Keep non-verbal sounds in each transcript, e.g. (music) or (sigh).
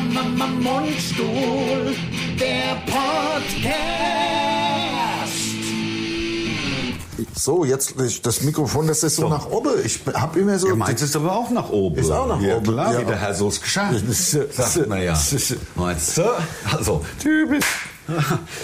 Mundstuhl, der Podcast. So, jetzt das Mikrofon, das ist so, nach oben. Ich habe immer so. Ja, meins ist aber auch nach oben. Ist auch nach ja, oben. Klar, Ja. wie der Herr so's geschafft. Das (laughs) ist- Sagt man ja. Meinst du? Also, Du bist,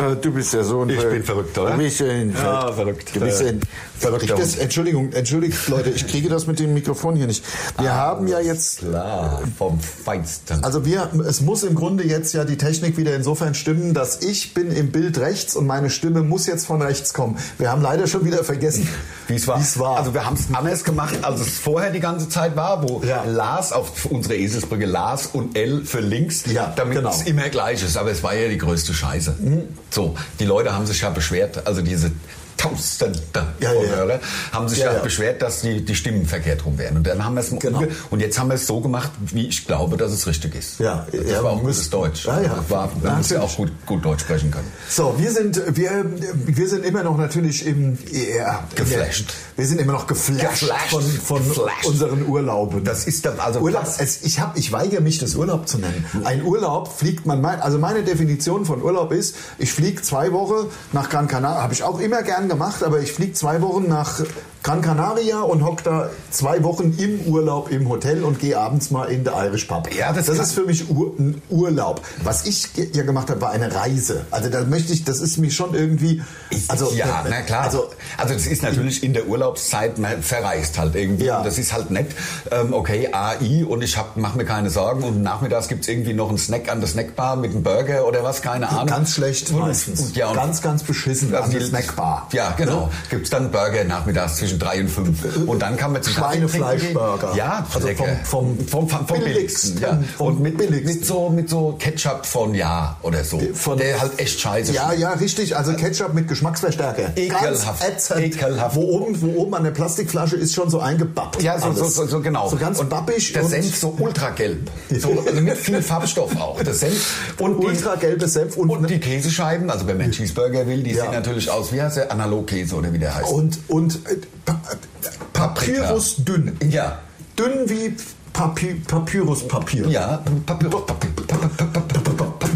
äh, du bist ja so ein. Ich bin verrückt, oder? Ein, Ja, verrückt. Du bist ein verrückter Ich, das. Entschuldigung, entschuldigt Leute, ich kriege das mit dem Mikrofon hier nicht. Wir haben ja jetzt. klar, vom Feinsten. Also wir, es muss im Grunde jetzt ja die Technik wieder insofern stimmen, dass ich bin im Bild rechts und meine Stimme muss jetzt von rechts kommen. Wir haben leider schon wieder vergessen, Wie es war. War. Also wir haben es anders gemacht, als es vorher die ganze Zeit war, wo Ja. Lars auf unsere Eselsbrücke Lars und L für links, Ja, damit genau. es immer gleich ist. Aber es war ja die größte Scheiße. So, die Leute haben sich ja beschwert, also diese Tausende Ja, von ja. Hörer haben sich Ja, ja, beschwert, dass die, die Stimmen verkehrt rum wären. Und dann haben wir es Genau. und jetzt haben wir es so gemacht, wie ich glaube, dass es richtig ist. Ja, das ja, war auch gutes Deutsch. Ja, ja. War, man muss ja auch gut, gut Deutsch sprechen können. So, wir sind, wir, wir sind immer noch natürlich im, ja, Geflasht. Wir sind immer noch geflasht, Geflasht. von, von Geflasht. unseren Urlauben. Das ist dann also Urlaub, es, ich, hab, ich weigere mich, das Urlaub zu nennen. Ein Urlaub fliegt man, mein, also meine Definition von Urlaub ist, ich fliege zwei Wochen nach Gran Canaria, habe ich auch immer gern gemacht, aber ich fliege zwei Wochen nach Gran Canaria und hock da zwei Wochen im Urlaub im Hotel und gehe abends mal in der Irish Pub. Ja, das kann- ist für mich Ur, ein Urlaub. Was ich ja gemacht habe, war eine Reise. Also da möchte ich, das ist mir schon irgendwie, also ja, na klar. also Also, das ist natürlich in der Urlaubszeit, man verreist halt irgendwie. Ja. Und das ist halt nett. Ähm, okay, AI und ich hab, mach mir keine Sorgen. Und nachmittags gibt's irgendwie noch einen Snack an der Snackbar mit einem Burger oder was, keine Ahnung. ganz schlecht Und- meistens. Und, ja, und ganz, ganz beschissen also an der die- Snackbar. Ja, genau. Ne? Gibt's dann Burger nachmittags zwischen drei und fünf. Und dann kann man gehen. Schweinefleischburger. Ja, Also vom- vom vom, vom, vom billigsten. Ja. und mit, billigsten. mit, so, mit so Ketchup von Ja oder so. Von- der halt echt scheiße Ja, ja, richtig. Also Ketchup mit Geschmacksverstärker. Ekelhaft. Ätzend. Ekelhaft. Wo oben, wo oben an der Plastikflasche ist schon so eingebappt. Ja, so, so, so, so genau. So ganz und bappig. Der und Senf so ultragelb. So, also mit viel Farbstoff auch. Der Senf (laughs) und die, ultragelbes Senf und, und die Käsescheiben, also wenn man Cheeseburger will, die Ja. sehen natürlich aus, wie heißt der? Analogkäse oder wie der heißt. und, und äh, pa Paprika. Papyrus dünn. Ja. Dünn wie Papi Papyruspapier. Ja,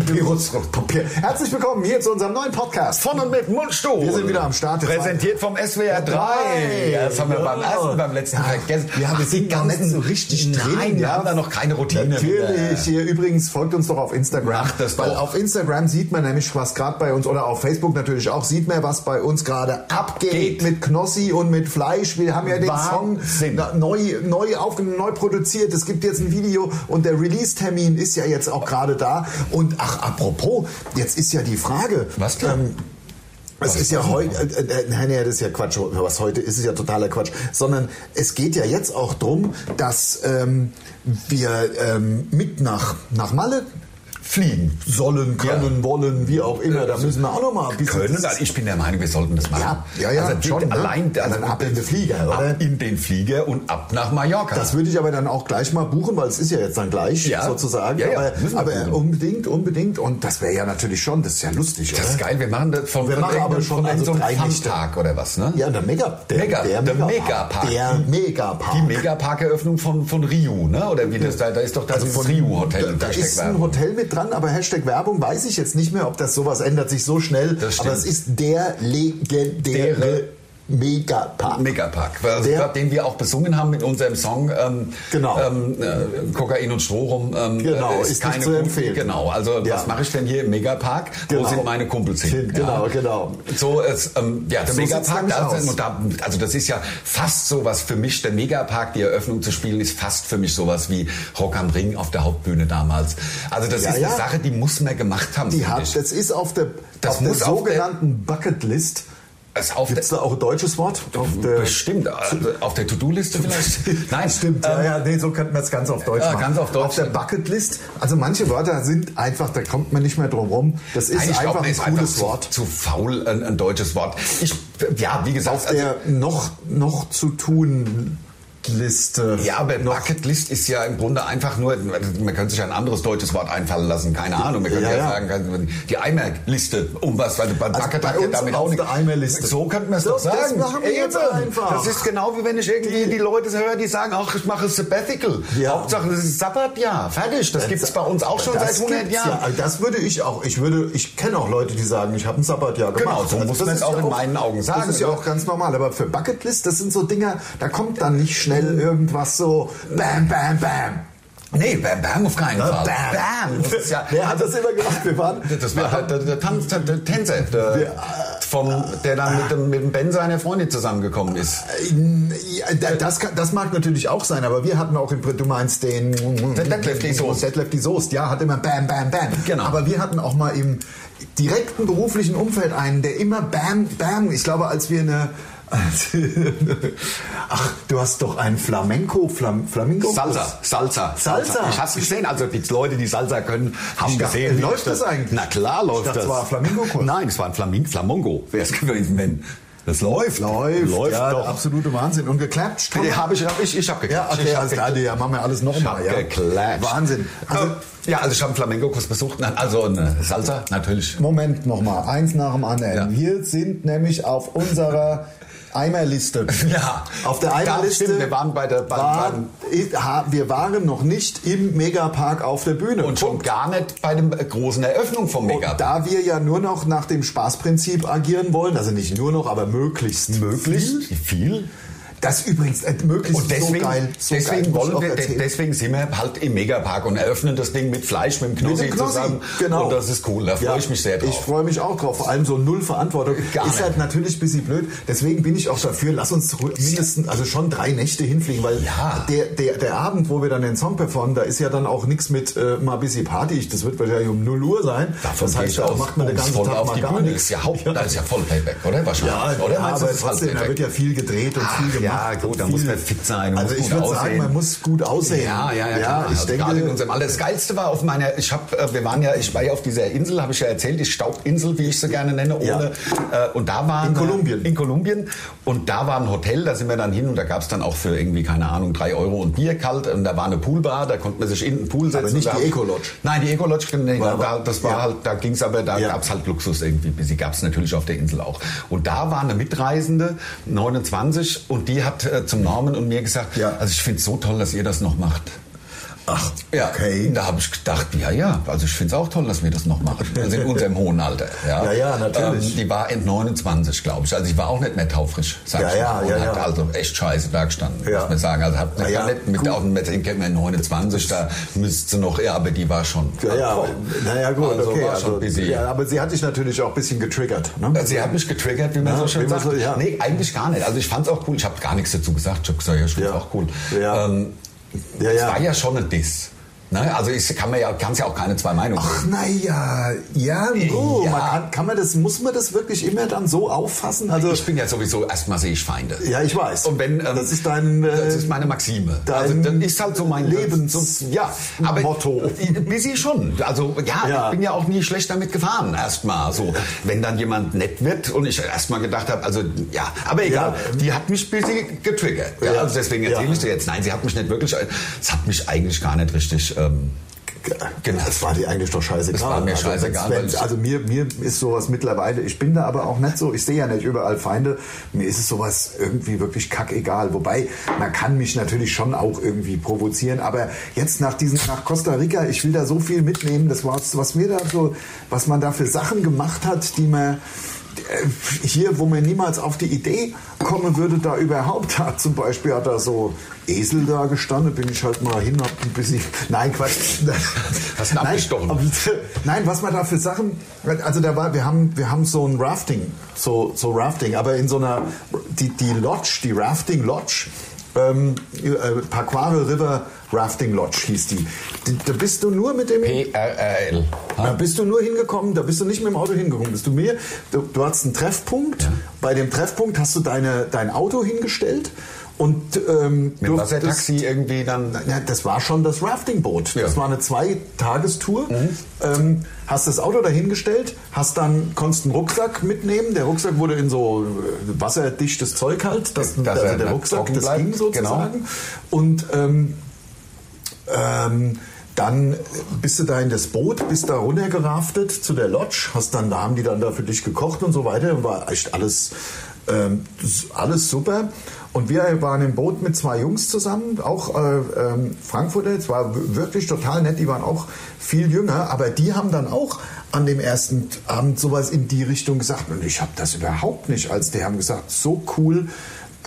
Papier, Papier, Papyruspapier. Herzlich willkommen hier zu unserem neuen Podcast. Von und mit Mundstuhl. Wir sind wieder am Start. Präsentiert vom SWR 3. Drei. Das haben wir beim Ja. ersten, beim letzten Ja. vergessen. Ja, wir Ach, sind die gar nicht so richtig drin, Nein, wir ja. haben da noch keine Routine. Natürlich. Hier übrigens folgt uns doch auf Instagram. Macht das doch. Weil auf Instagram sieht man nämlich, was gerade bei uns, oder auf Facebook natürlich auch, sieht man, was bei uns gerade abgeht Geht. mit Knossi und mit Fleisch. Wir haben ja den Wahnsinn. Song neu, neu aufgenommen, neu produziert. Es gibt jetzt ein Video und der Release-Termin ist ja jetzt auch gerade da. Und ach, apropos, jetzt ist ja die Frage. Was denn? Ähm, es ist ja heute, äh, äh, nein, nee, das ist ja Quatsch. Was heute ist, ist ja totaler Quatsch. Sondern es geht ja jetzt auch drum, dass ähm, wir ähm, mit nach, nach Malle fliegen sollen, können, Ja. wollen, wie auch immer. Da müssen wir auch noch mal ein bisschen. können. Also ich bin der Meinung, wir sollten das machen. Ja, ja, ja, also schon, ne? allein Also ab in den Flieger, oder? Ab in den Flieger und ab nach Mallorca. Das würde ich aber dann auch gleich mal buchen, weil es ist ja jetzt dann gleich Ja. sozusagen. Ja, ja, aber aber unbedingt, unbedingt. Und das wäre ja natürlich schon, das ist ja lustig, das oder? ist geil. Wir machen das von, Wir von machen aber schon von also so einem. Fun-Tag oder was, ne? Ja, der Mega, der, Mega, der Megapark. Megapark. Der Die- Megapark. Die Megapark-Eröffnung von, von Rio, ne? Oder wie das da, da ist doch das Also Rio-Hotel. Da, da ist ein Werbung. Hotel mit dran, aber Hashtag Werbung weiß ich jetzt nicht mehr, ob das sowas ändert sich so schnell. Aber es ist der legendäre Megapark. Megapark, also Der- den wir auch besungen haben mit unserem Song ähm, Genau. ähm, äh, Kokain und Strohrum. Ähm, Genau, äh, ist nicht keine zu empfehlen. Genau, also Ja. was mache ich denn hier im Megapark? Genau. Wo sind meine Kumpels hin? Genau, genau. So, es, ähm, ja, der So Megapark, da, und da, also das ist ja fast sowas für mich, der Megapark, die Eröffnung zu spielen, ist fast für mich sowas wie Rock am Ring auf der Hauptbühne damals. Also das Ja, ist ja. eine Sache, die muss man gemacht haben. Die hat, ich. das ist auf der, Das auf der muss auf der- sogenannten Bucketlist. Es auf Gibt es da auch ein deutsches Wort? Auf der, Bestimmt. Also Auf der To-Do-Liste vielleicht? (laughs) Nein, Stimmt, ähm, ja, ja, nee, so könnten wir es ganz auf Deutsch Ja, machen. ganz auf Deutsch. Auf der Bucketlist, also manche Wörter sind einfach, da kommt man nicht mehr drum rum. Das ist Nein, einfach glaube, ein ist cooles einfach Wort. Zu, zu faul, ein, ein deutsches Wort. Ich, ja, wie gesagt, Auf der noch, noch zu tun Bucketliste. Ja, aber. Bucketlist ist ja im Grunde einfach nur, man könnte sich ein anderes deutsches Wort einfallen lassen, keine Ahnung. Man könnte Ja, ja, ja. sagen, die Eimerliste, um was, weil bei Bucket bei hat ja damit auch der Eimerliste. So könnte man es doch sagen. das machen wir jetzt einfach. Das ist genau wie wenn ich irgendwie die, Leute höre, die sagen, ach, ich mache Sabbatical. Ja. Hauptsache, das ist Sabbatjahr. Fertig. Das gibt's bei uns auch schon Das seit 100 gibt's Jahren. Ja, also das würde ich auch. Ich würde, ich kenne auch Leute, die sagen, ich habe ein Sabbatjahr gemacht. Genau, so muss das man es auch in meinen Augen sagen, Das ist ja ne? auch ganz normal. Aber für Bucketlist, das sind so Dinger, da kommt dann nicht schnell irgendwas so Bam, Bam, Bam. Nee, Bam Bam auf keinen Fall. Bam. Bam. Das ist ja, Wer hat das immer gemacht? Wir waren, Das war der, der, der, Tanz, der, der Tänzer, der, vom, der dann mit dem, mit dem Ben seiner Freundin zusammengekommen ist. Ja, das, kann, das mag natürlich auch sein, aber wir hatten auch, im, du meinst den Detlef die Soest. Detlef die Soest, ja, hat immer Bam, Bam, Bam. Genau. Aber wir hatten auch mal im direkten beruflichen Umfeld einen, der immer Bam, Bam, ich glaube, als wir eine (laughs) Ach, du hast doch einen Flamenco, Flam, Flamingo? Salsa, Salsa, Salsa. Ich hab's gesehen. Also die Leute, die Salsa können, haben Ich gesehen. wie läuft das eigentlich? Na klar läuft Ich dachte, das. es war Flamingo-Kurs. Nein, es war ein Flamin Flamongo. Wäre es gewesen, wenn. Das läuft. Läuft, Läuft ja, doch. absolute Wahnsinn. Und geklappt? Ja, hab ich, hab ich, ich hab Ja, geklatscht. okay, ich alles klar, ja, machen wir alles nochmal. Ja. geklatscht. Wahnsinn. Also, ja, also ich habe einen Flamenco-Kurs besucht. Nein, Also eine Salsa, natürlich. Moment nochmal, eins nach dem anderen. Ja. Wir sind nämlich auf unserer Eimerliste. (laughs) Ja. Auf der Eimerliste. stimmt, wir waren bei der- bei- wir waren noch nicht im Megapark auf der Bühne. Und schon gar nicht bei der großen Eröffnung vom Und Mega. da wir ja nur noch nach dem Spaßprinzip agieren wollen, also nicht nur noch, aber möglichst Möglichst viel. viel. Das übrigens äh, möglichst Und deswegen, so geil. So deswegen, geil, wollen wir, deswegen sind wir halt im Megapark und eröffnen das Ding mit Fleisch, mit dem Knossi, Mit dem Knossi, zusammen. genau. Und das ist cool, da freue Ja, ich mich sehr drauf. Ich freue mich auch drauf, vor allem so null Verantwortung. Gar ist nicht. halt natürlich ein bisschen blöd. Deswegen bin ich auch dafür, lass uns mindestens, also schon drei Nächte hinfliegen, weil Ja. der, der, der Abend, wo wir dann den Song performen, da ist ja dann auch nichts mit äh, mal ein bisschen Party. Das wird wahrscheinlich um 0 Uhr sein. Davon das heißt, da aus. macht man den ganzen Tag mal gar nichts. Ist ja Haupt, da ist ja voll Payback, oder? Wahrscheinlich. Ja, oder? ja, aber das halt trotzdem, da wird ja viel gedreht und Ach, viel gemacht. Ja, gut, da muss man fit sein Also ich würde sagen, man muss gut aussehen. Ja, ja, ja, klar. ich also denke, gerade in unserem Alter. Das Geilste war auf meiner, ich habe, äh, wir waren ja, ich war ja auf dieser Insel, habe ich ja erzählt, die Staubinsel, wie ich sie gerne nenne, ohne. Ja. Äh, und da war In Kolumbien. In Kolumbien. Und da war ein Hotel, da sind wir dann hin und da gab es dann auch für irgendwie, keine Ahnung, drei Euro und Bier kalt. Und da war eine Poolbar, da konnte man sich in den Pool setzen. Aber nicht die Eco-Lodge. Nein, die Eco-Lodge, nee, War da, das war ja. halt, da ging's aber, da Ja. gab's halt Luxus irgendwie. Sie gab's natürlich auf der Insel auch. Und da war eine Mitreisende, 29, und die hat äh, zum Norman und mir gesagt, Ja. also ich finde es so toll, dass ihr das noch macht. Ach, Ja, okay. da habe ich gedacht, ja, ja, also ich finde es auch toll, dass wir das noch machen. Also in (laughs) unserem hohen Alter. Ja, Ja, ja, natürlich. Ähm, die war in 29, glaube ich. Also ich war auch nicht mehr taufrisch, sag Ja, ich ja, mal. Und ja, hat ja. also echt scheiße da gestanden, Ja. muss man sagen. Also hat Na ja, nicht mit gut. auf dem Metzger 29, da müsste noch, ja, aber die war schon. Ja, ja, naja, gut, Also okay. war schon Also, ja, aber sie hat dich natürlich auch ein bisschen getriggert. Ne? Sie hat mich getriggert, wie man Ja, so schön sagt. so- ja. Nee, eigentlich gar nicht. Also ich fand es auch cool. Ich habe gar nichts dazu gesagt. Ich habe gesagt, ja, ich finde es Ja. auch cool. Ja. Ähm, Ja, ja. war ja schon ein Diss. Ne? Also ich kann mir ja, kann's ja auch keine zwei Meinungen Ach, naja, ja, oh, Ja. Man kann, kann man das, muss man das wirklich immer dann so auffassen? Also, Ich bin ja sowieso, erstmal sehe ich Feinde. ja, ich weiß. Und wenn, ähm, das ist dein, äh, das ist meine Maxime. dein also das ist halt so mein Lebens- so, ja, aber Motto. Busy schon. Also ja, Ja. ich bin ja auch nie schlecht damit gefahren erstmal. So, wenn dann jemand nett wird und ich erstmal gedacht habe, also ja, aber egal. Ja. Die hat mich busy getriggert. Also deswegen erzähle ich dir jetzt. Nein, sie hat mich nicht wirklich. Es hat mich eigentlich gar nicht richtig. Ähm, genervt. Das war dir eigentlich doch scheißegal. Das war mir Also, scheißegal, wenn's- ich- also mir, mir ist sowas mittlerweile, ich bin da aber auch nicht so, ich sehe ja nicht überall Feinde, mir ist es sowas irgendwie wirklich kackegal. Wobei, man kann mich natürlich schon auch irgendwie provozieren, aber jetzt nach diesen, nach Costa Rica, ich will da so viel mitnehmen, das war was mir da so, was man da für Sachen gemacht hat, die man hier, wo man niemals auf die Idee kommen würde, da überhaupt (laughs) hat. Zum Beispiel hat da so Esel da gestanden, bin ich halt mal hin, hab ein bisschen, nein, Quatsch. (laughs) Hast ihn nein, abgestochen? nein, was man da für Sachen, also da war, wir haben, wir haben so ein Rafting, so, so Rafting, aber in so einer, die, die Lodge, die Rafting Lodge, ähm, äh, Paquare River Rafting Lodge hieß die. Da bist du nur mit dem PRRL. da bist du nur hingekommen, da bist du nicht mit dem Auto hingekommen. Bist du mir, du, du hattest einen Treffpunkt. Bei dem Treffpunkt hast du deine, dein Auto hingestellt Und ähm, Mit durftest- Wassertaxi irgendwie dann. ja, das war schon das Raftingboot. Das Ja. war eine Zweitagestour. Ähm, hast das Auto dahingestellt, hast dann konntest einen Rucksack mitnehmen. Der Rucksack wurde in so äh, wasserdichtes Zeug halt, das, Dass also er der Rucksack, das bleibt, ging sozusagen. genau. Und ähm, ähm, dann bist du da in das Boot, bist da runtergeraftet zu der Lodge, hast dann, da haben die dann da für dich gekocht und so weiter. War echt alles, ähm, das- alles super. Und wir waren im Boot mit zwei Jungs zusammen, auch äh, ähm, Frankfurter. Es war wirklich total nett. Die waren auch viel jünger, aber die haben dann auch an dem ersten Abend sowas in die Richtung gesagt. Und ich habe das überhaupt nicht, als die haben gesagt, so cool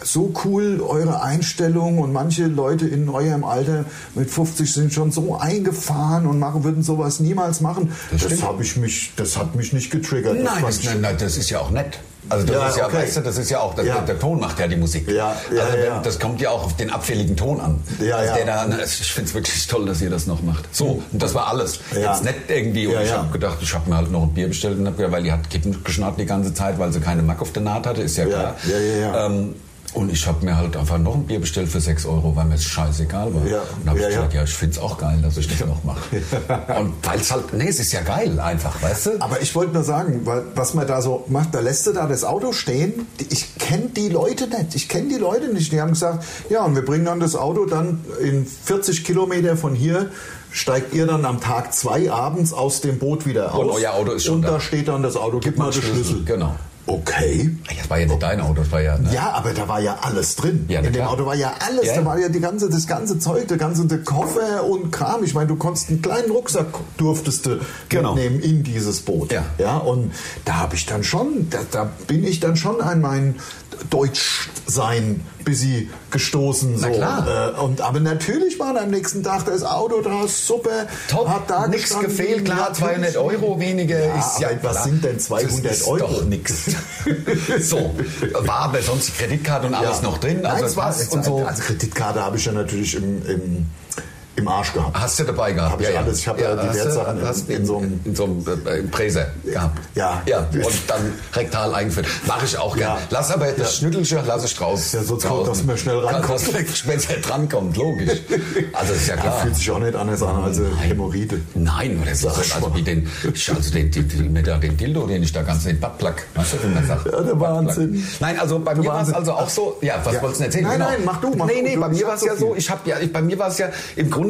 so cool eure Einstellung und manche Leute in eurem Alter mit 50 sind schon so eingefahren und machen würden sowas niemals machen. Das Das, habe ich mich, das hat mich nicht getriggert. Das Nein, das, ich- nein, nein, das ist ja auch nett. Also das Ja, ist ja, okay. weißt du, das ist ja auch, das, Ja. der Ton macht ja die Musik. Ja, ja, also wenn, ja. das kommt ja auch auf den abfälligen Ton an. Ja, also ja. Der da, na, ich finde es wirklich toll, dass ihr das noch macht. So, und das war alles. Ja. Jetzt nicht irgendwie, und ich habe gedacht, ich habe mir halt noch ein Bier bestellt, und hab, weil die hat Kippen geschnarrt die ganze Zeit, weil sie keine Mack auf der Naht hatte, ist ja Ja, klar. ja, ja, ja. Ähm, und ich habe mir halt einfach noch ein Bier bestellt für 6 Euro, weil mir es scheißegal war. Ja, Und dann habe ja, ich ja. gesagt, ja, ich finde es auch geil, dass ich das noch mache. (laughs) und weil es halt, nee, es ist ja geil einfach, weißt du? Aber ich wollte nur sagen, weil, was man da so macht, da lässt du da das Auto stehen. Ich kenne die Leute nicht. Ich kenne die Leute nicht. Die haben gesagt, ja, und wir bringen dann das Auto dann in 40 Kilometer von hier. Steigt ihr dann am Tag zwei abends aus dem Boot wieder aus? Und euer Auto ist schon Und da. da steht dann das Auto, gib mal den Schlüssel. Genau. Okay. Das war ja nicht dein Auto, das war ja. Ne? Ja, aber da war ja alles drin. Ja, In dem. Auto war ja alles. Ja, Da war ja die ganze, das ganze Zeug, der ganze der Koffer und Kram. Ich meine, du konntest einen kleinen Rucksack durftest du Genau. mitnehmen in dieses Boot. Ja. ja und da habe ich dann schon, da, da bin ich dann schon an mein Deutschsein busy gestoßen. Na so. klar. Äh, und, aber natürlich war am nächsten Tag das Auto da super. Top, hat da nichts gefehlt, klar, Ja, 200 Euro weniger Ja, ist ja was sind denn 200 das ist Euro? doch nix. (laughs) so, war aber sonst die Kreditkarte und alles noch drin, Nein, also es war, und so. Also Kreditkarte habe ich ja natürlich im, im, im Arsch gehabt. Hast du dabei gehabt? Hab ich alles. Ich hab ja die hast du- Wertsachen in- in so einem- in so einem äh, Präser gehabt. Ja. ja. Und dann rektal eingeführt. Mache ich auch gern. Ja. Lass aber das Schnüttelchen lass ich raus. Ja, sonst draußen. dass man schnell rankommt. Dass man schnell drankommt, logisch. Also ist ja Ja, klar. fühlt sich auch nicht anders an als eine Hämorrhoide. Nein, oder so, also wie den, also den, den, mit den Dildo, den ich da ganz den Buttplug, weißt du, wie man sagt? Ja, der Wahnsinn. Nein, also bei Der mir war es also auch so, ja, was Ja. wolltest du erzählen? Nein, nein, mach du, mach nee, nee, Du- bei mir war es so ja so, ich habe ja, bei mir war es ja im Grunde,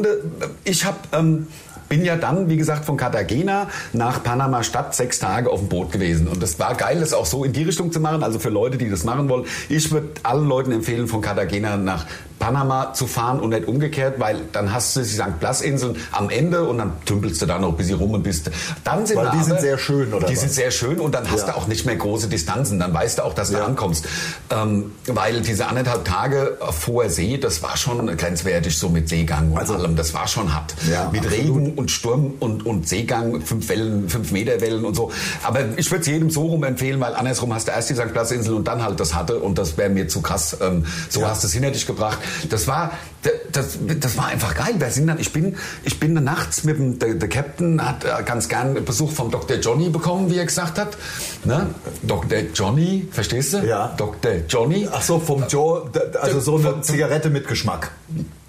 ich habe, ähm, bin ja dann, wie gesagt, von Cartagena nach Panama Stadt sechs Tage auf dem Boot gewesen. Und das war geil, das auch so in die Richtung zu machen. Also für Leute, die das machen wollen. Ich würde allen Leuten empfehlen, von Cartagena nach Panama zu fahren und nicht umgekehrt, weil dann hast du die St. Blas-Inseln am Ende und dann tümpelst du da noch ein bisschen rum und bist. Dann sind Weil die sind aber, sehr schön, oder Die was? sind sehr schön und dann hast Ja. du auch nicht mehr große Distanzen. Dann weißt du auch, dass du Ja. ankommst. Ähm, weil diese anderthalb Tage hoher See, das war schon grenzwertig so mit Seegang und Also- allem. Das war schon hart. Ja, mit absolut. Regen und Sturm und, und Seegang, fünf Wellen, fünf Meter Wellen und so. Aber ich würde es jedem so rum empfehlen, weil andersrum hast du erst die St. Platzinsel und dann halt das hatte und das wäre mir zu krass. Ähm, so hast du es hinter dich gebracht. Das war, das, das war einfach geil. Wir sind dann, ich bin, ich bin dann nachts mit dem, der, der Captain hat äh, ganz gern Besuch vom Dr. Johnny bekommen, wie er gesagt hat. Ne? Dr. Johnny, verstehst du? Ja. Dr. Johnny. Ach so, vom Joe, also so eine Zigarette mit Geschmack.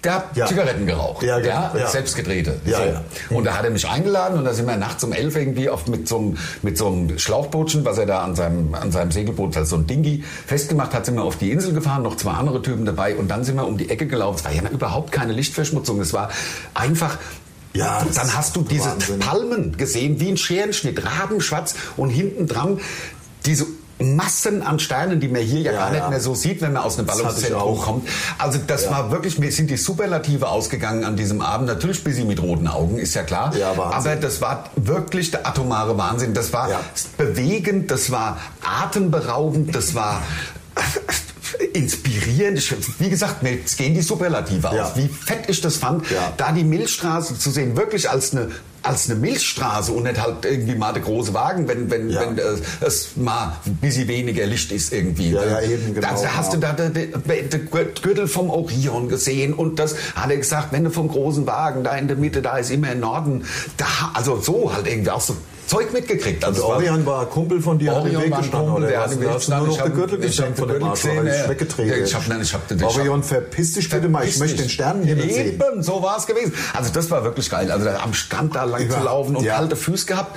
Der hat Ja. Zigaretten geraucht. Ja, Ja, genau. Ja. selbst gedrehte. Ja, so. ja. Und da hat er mich eingeladen und da sind wir nachts um elf irgendwie auf, mit, so einem, mit so einem Schlauchbootchen, was er da an seinem, an seinem Segelboot, also so ein Dingi, festgemacht hat, sind wir auf die Insel gefahren, noch zwei andere Typen dabei und dann sind wir um die Ecke gelaufen. Es war ja überhaupt keine Lichtverschmutzung. Es war einfach Ja, dann hast du diese Wahnsinn. Palmen gesehen, wie ein Scherenschnitt, rabenschwarz und hinten dran diese Massen an Sternen, die man hier ja, Ja, gar nicht ja. mehr so sieht, wenn man aus einem Ballungszentrum kommt. Also das Ja. war wirklich, mir sind die Superlative ausgegangen an diesem Abend. Natürlich busy mit roten Augen, ist ja klar. Ja. Aber das war wirklich der atomare Wahnsinn. Das war bewegend, das war atemberaubend, das war inspirierend. Wie gesagt, mir gehen die Superlative Ja. aus. Wie fett ich das fand, Ja. da die Milchstraße zu sehen, wirklich als eine als eine Milchstraße und nicht halt irgendwie mal der große Wagen, wenn, wenn, Ja. wenn äh, es mal ein bisschen weniger Licht ist irgendwie. Ja, ja, eben, genau, Da hast du da den Gürtel vom Orion gesehen und das hat er gesagt, wenn du vom großen Wagen da in der Mitte, da ist immer im Norden, da, also so halt irgendwie auch so Zeug mitgekriegt. Also es war- Orion war ein Kumpel von dir, hat im Orion Weg war ein gestanden, Kumpel, der hat im Da Weg du nur noch gestanden. den Gürtel geschenkt von dem den Arsch, weil ich weggetreten. ja. Ich hab- nein, ich hab den- ich hab- Orion, verpiss dich bitte mal, ich möchte den Sternenhimmel sehen. Eben, so war es gewesen. Also das war wirklich geil. Also am Strand da lang zu laufen und kalte Füße gehabt.